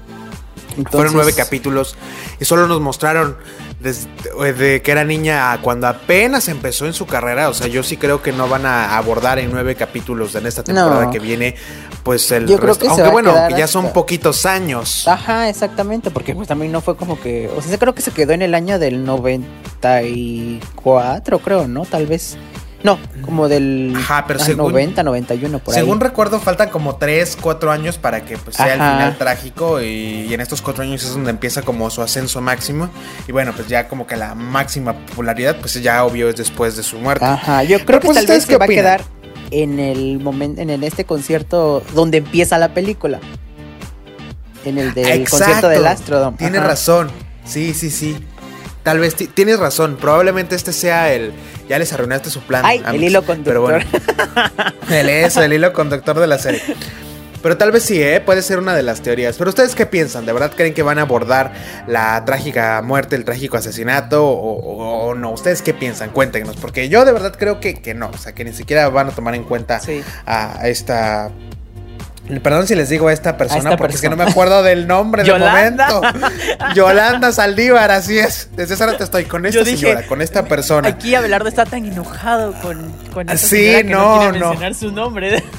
Fueron nueve capítulos y solo nos mostraron desde de que era niña a cuando apenas empezó en su carrera. O sea, yo sí creo que no van a abordar en nueve capítulos en esta temporada No. que viene, pues el Yo creo resto. que se Aunque bueno, que ya son poquitos años. Ajá, exactamente, porque pues también no fue como que, o sea, creo que se quedó en el año del 94, creo, ¿no? Tal vez. No, como del Ajá, pero ah, según- 90, 91 por Según ahí. recuerdo, faltan como 3, 4 años para que pues, sea el final trágico. Y, y en estos 4 años es donde empieza como su ascenso máximo. Y bueno, pues ya como que la máxima popularidad, pues ya obvio es después de su muerte. Ajá, yo creo Pero, que pues, tal ¿ustedes vez se va a quedar en el momento, en el, este concierto donde empieza la película. En el del Exacto. concierto del Astrodome. Tienes Ajá. razón. Sí, sí, sí. Tal vez ti- tienes razón. Probablemente este sea el. Ya les arruinaste su plan. Ay, el hilo Pero bueno. el eso, el hilo conductor de la serie. Pero tal vez sí, ¿eh? Puede ser una de las teorías. Pero ustedes qué piensan? ¿De verdad creen que van a abordar la trágica muerte, el trágico asesinato o, o- o no? ¿Ustedes qué piensan? Cuéntenos. Porque yo de verdad creo que, que no. O sea, que ni siquiera van a tomar en cuenta Sí. a esta... Perdón si les digo a esta persona esta porque es que no me acuerdo del nombre de momento. Yolanda Saldívar, así es. Desde esa hora te estoy con esta dije, señora, con esta persona. Aquí Abelardo está tan enojado con, con esa Sí, señora que no, no, quiere no. mencionar su nombre.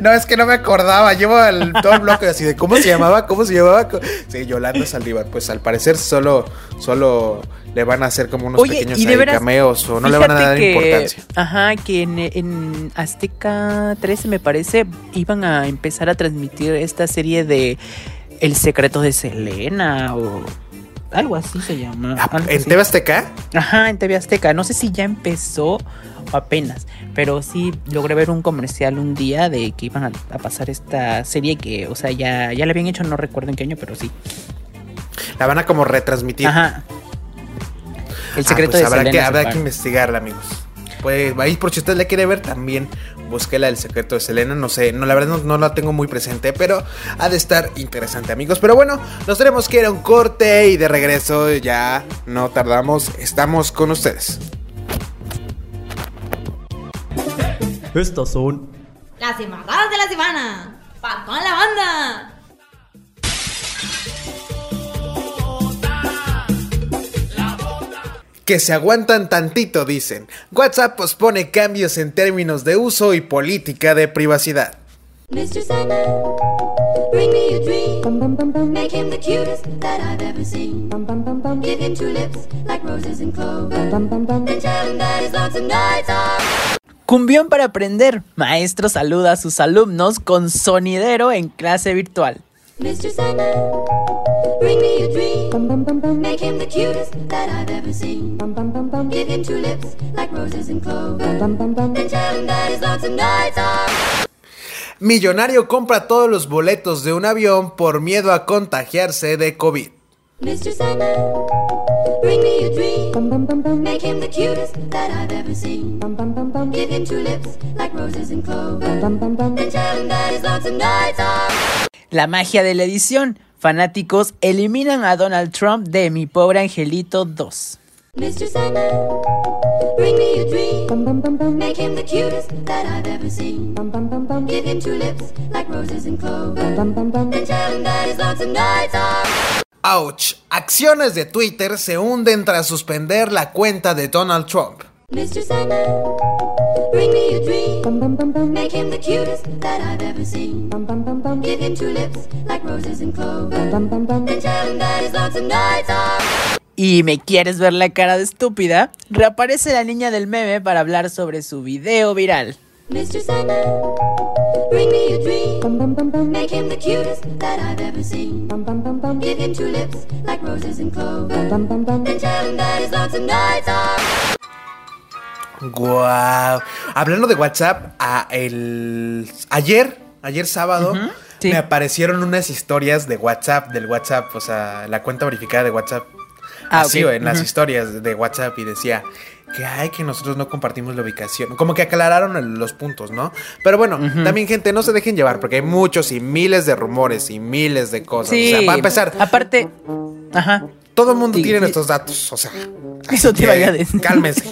No, es que no me acordaba. Llevo el, todo el bloque así de cómo se llamaba, cómo se llamaba. Sí, Yolanda Saldívar. Pues al parecer solo, solo le van a hacer como unos Oye, pequeños y veras, cameos o no le van a dar que- importancia. Ajá, que en, en Azteca 13 me parece iban a empezar a transmitir esta serie de El secreto de Selena o algo así se llama. Ah, ¿En así. TV Azteca? Ajá, en TV Azteca. No sé si ya empezó o apenas, pero sí logré ver un comercial un día de que iban a, a pasar esta serie que, o sea, ya, ya la habían hecho, no recuerdo en qué año, pero sí. La van a como retransmitir. Ajá. El Ah, secreto pues de habrá Selena. que, habrá que investigarla, amigos. Pues ahí por si usted la quiere ver también búsquela el secreto de Selena, no sé, no la verdad no, no la tengo muy presente, pero ha de estar interesante, amigos. Pero bueno, nos tenemos que ir a un corte y de regreso ya no tardamos, estamos con ustedes. Estas son Las embarradas de la semana. Pa' con la banda. Que se aguantan tantito, dicen. WhatsApp pospone cambios en términos de uso y política de privacidad. Mr. Sandman, bring me a dream. Make him the cutest that I've ever seen. Give him two lips like roses and clover. And tell him that his lonesome nights are. Cumbión para aprender. Maestro saluda a sus alumnos con sonidero en clase virtual. Mr. Sandman, bring me a dream. Make him the cutest that I've ever seen. Give him two lips like roses and clover. And tell him that his lonesome nights are. Millonario compra todos los boletos de un avión por miedo a contagiarse de COVID. Mr. Sandman, bring me a dream. Make him the cutest that I've ever seen. Give him two lips like roses and clover. And tell him that his lonesome nights are. La magia de la edición. Fanáticos eliminan a Donald Trump de Mi Pobre Angelito 2. Mr. Sandman, bring me a dream. Make him the cutest that I've ever seen. Give him two lips like roses and clover. And tell him that his lonesome nights are. Ouch. Acciones de Twitter se hunden tras suspender la cuenta de Donald Trump. Mr. Sandman, bring me a dream. Make him the cutest that I've ever seen. Give him two lips like roses and clover. And tell him that his lonesome nights are. ¿Y me quieres ver la cara de estúpida? Reaparece la niña del meme para hablar sobre su video viral. Mr. Sandman, bring me a dream. Make him the cutest that I've ever seen. Give him two lips like roses and clover. And tell him that his lonesome nights are. Guau. Hablando de WhatsApp, a el ayer, ayer sábado, sí. me aparecieron unas historias de WhatsApp, del WhatsApp, o sea, la cuenta verificada de WhatsApp. Ah, Así, ok. en las historias de WhatsApp y decía que hay que nosotros no compartimos la ubicación. Como que aclararon los puntos, ¿no? Pero bueno, también gente, no se dejen llevar porque hay muchos y miles de rumores y miles de cosas. Sí. O sea, para empezar, Aparte, ajá. Todo el mundo Sí, tiene sí. nuestros datos, o sea. Eso te iba a decir. Cálmense.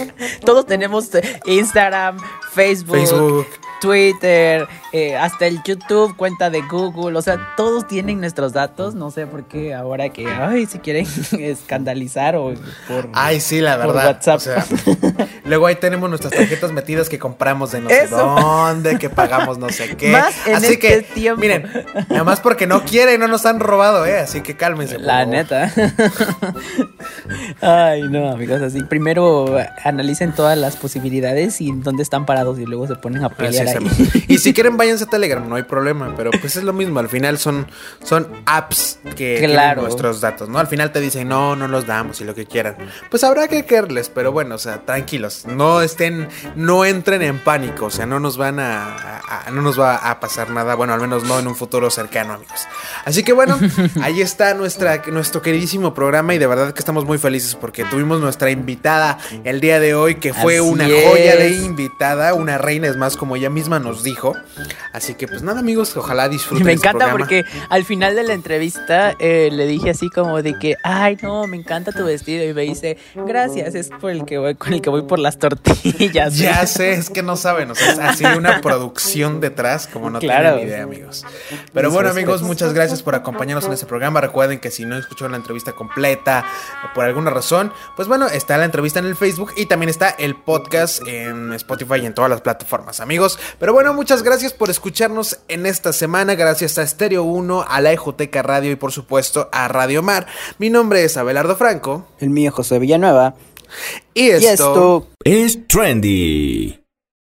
Todos tenemos eh, Instagram, Facebook, Facebook. Twitter, eh, hasta el YouTube, cuenta de Google, o sea, todos tienen nuestros datos. No sé por qué ahora que, ay, si quieren escandalizar o por. Ay, sí, la por verdad. WhatsApp. o sea, luego ahí tenemos nuestras tarjetas metidas que compramos de no sé Eso. dónde, que pagamos no sé qué. Más en Así este que, tiempo. miren, nada más porque no quieren, no nos han robado, ¿eh? Así que cálmense. La neta. Ay, no, amigos, así. Primero analicen todas las posibilidades y dónde están parados y luego se ponen a pelear ahí. Y si quieren, váyanse a Telegram, no hay problema. Pero pues es lo mismo. Al final son, son apps que tienen Claro. nuestros datos, ¿no? Al final te dicen, no, no los damos y lo que quieran. Pues habrá que quererles, pero bueno, o sea, tranquilos. No estén, no entren en pánico. O sea, no nos van a, a- a- no nos va a pasar nada. Bueno, al menos no en un futuro cercano, amigos. Así que bueno, ahí está nuestra, nuestro queridísimo programa. Y de verdad que estamos muy felices porque tuvimos nuestra invitada el día de hoy, que fue Así una joya de invitada, una reina, es más, como ella misma nos dijo. Así que, pues nada, amigos, ojalá disfruten. Me encanta porque al final de la entrevista eh, le dije así como de que, ay no, me encanta tu vestido y me dice, gracias, es por el que voy, con el que voy por las tortillas. Ya sé, es que no saben, o sea, es así una producción detrás, como no Claro. tienen idea, amigos. Pero Mis bueno, amigos, muchas gracias por acompañarnos en este programa. Recuerden que si no escucharon la entrevista completa por alguna razón, pues bueno, está la entrevista en el Facebook y también está el podcast en Spotify y en todas las plataformas, amigos. Pero bueno, muchas gracias por escucharnos en esta semana. Gracias a Stereo 1, a la Ejoteca Radio y por supuesto a Radio Mar. Mi nombre es Abelardo Franco. El mío, José Villanueva. Y esto... Es trendy.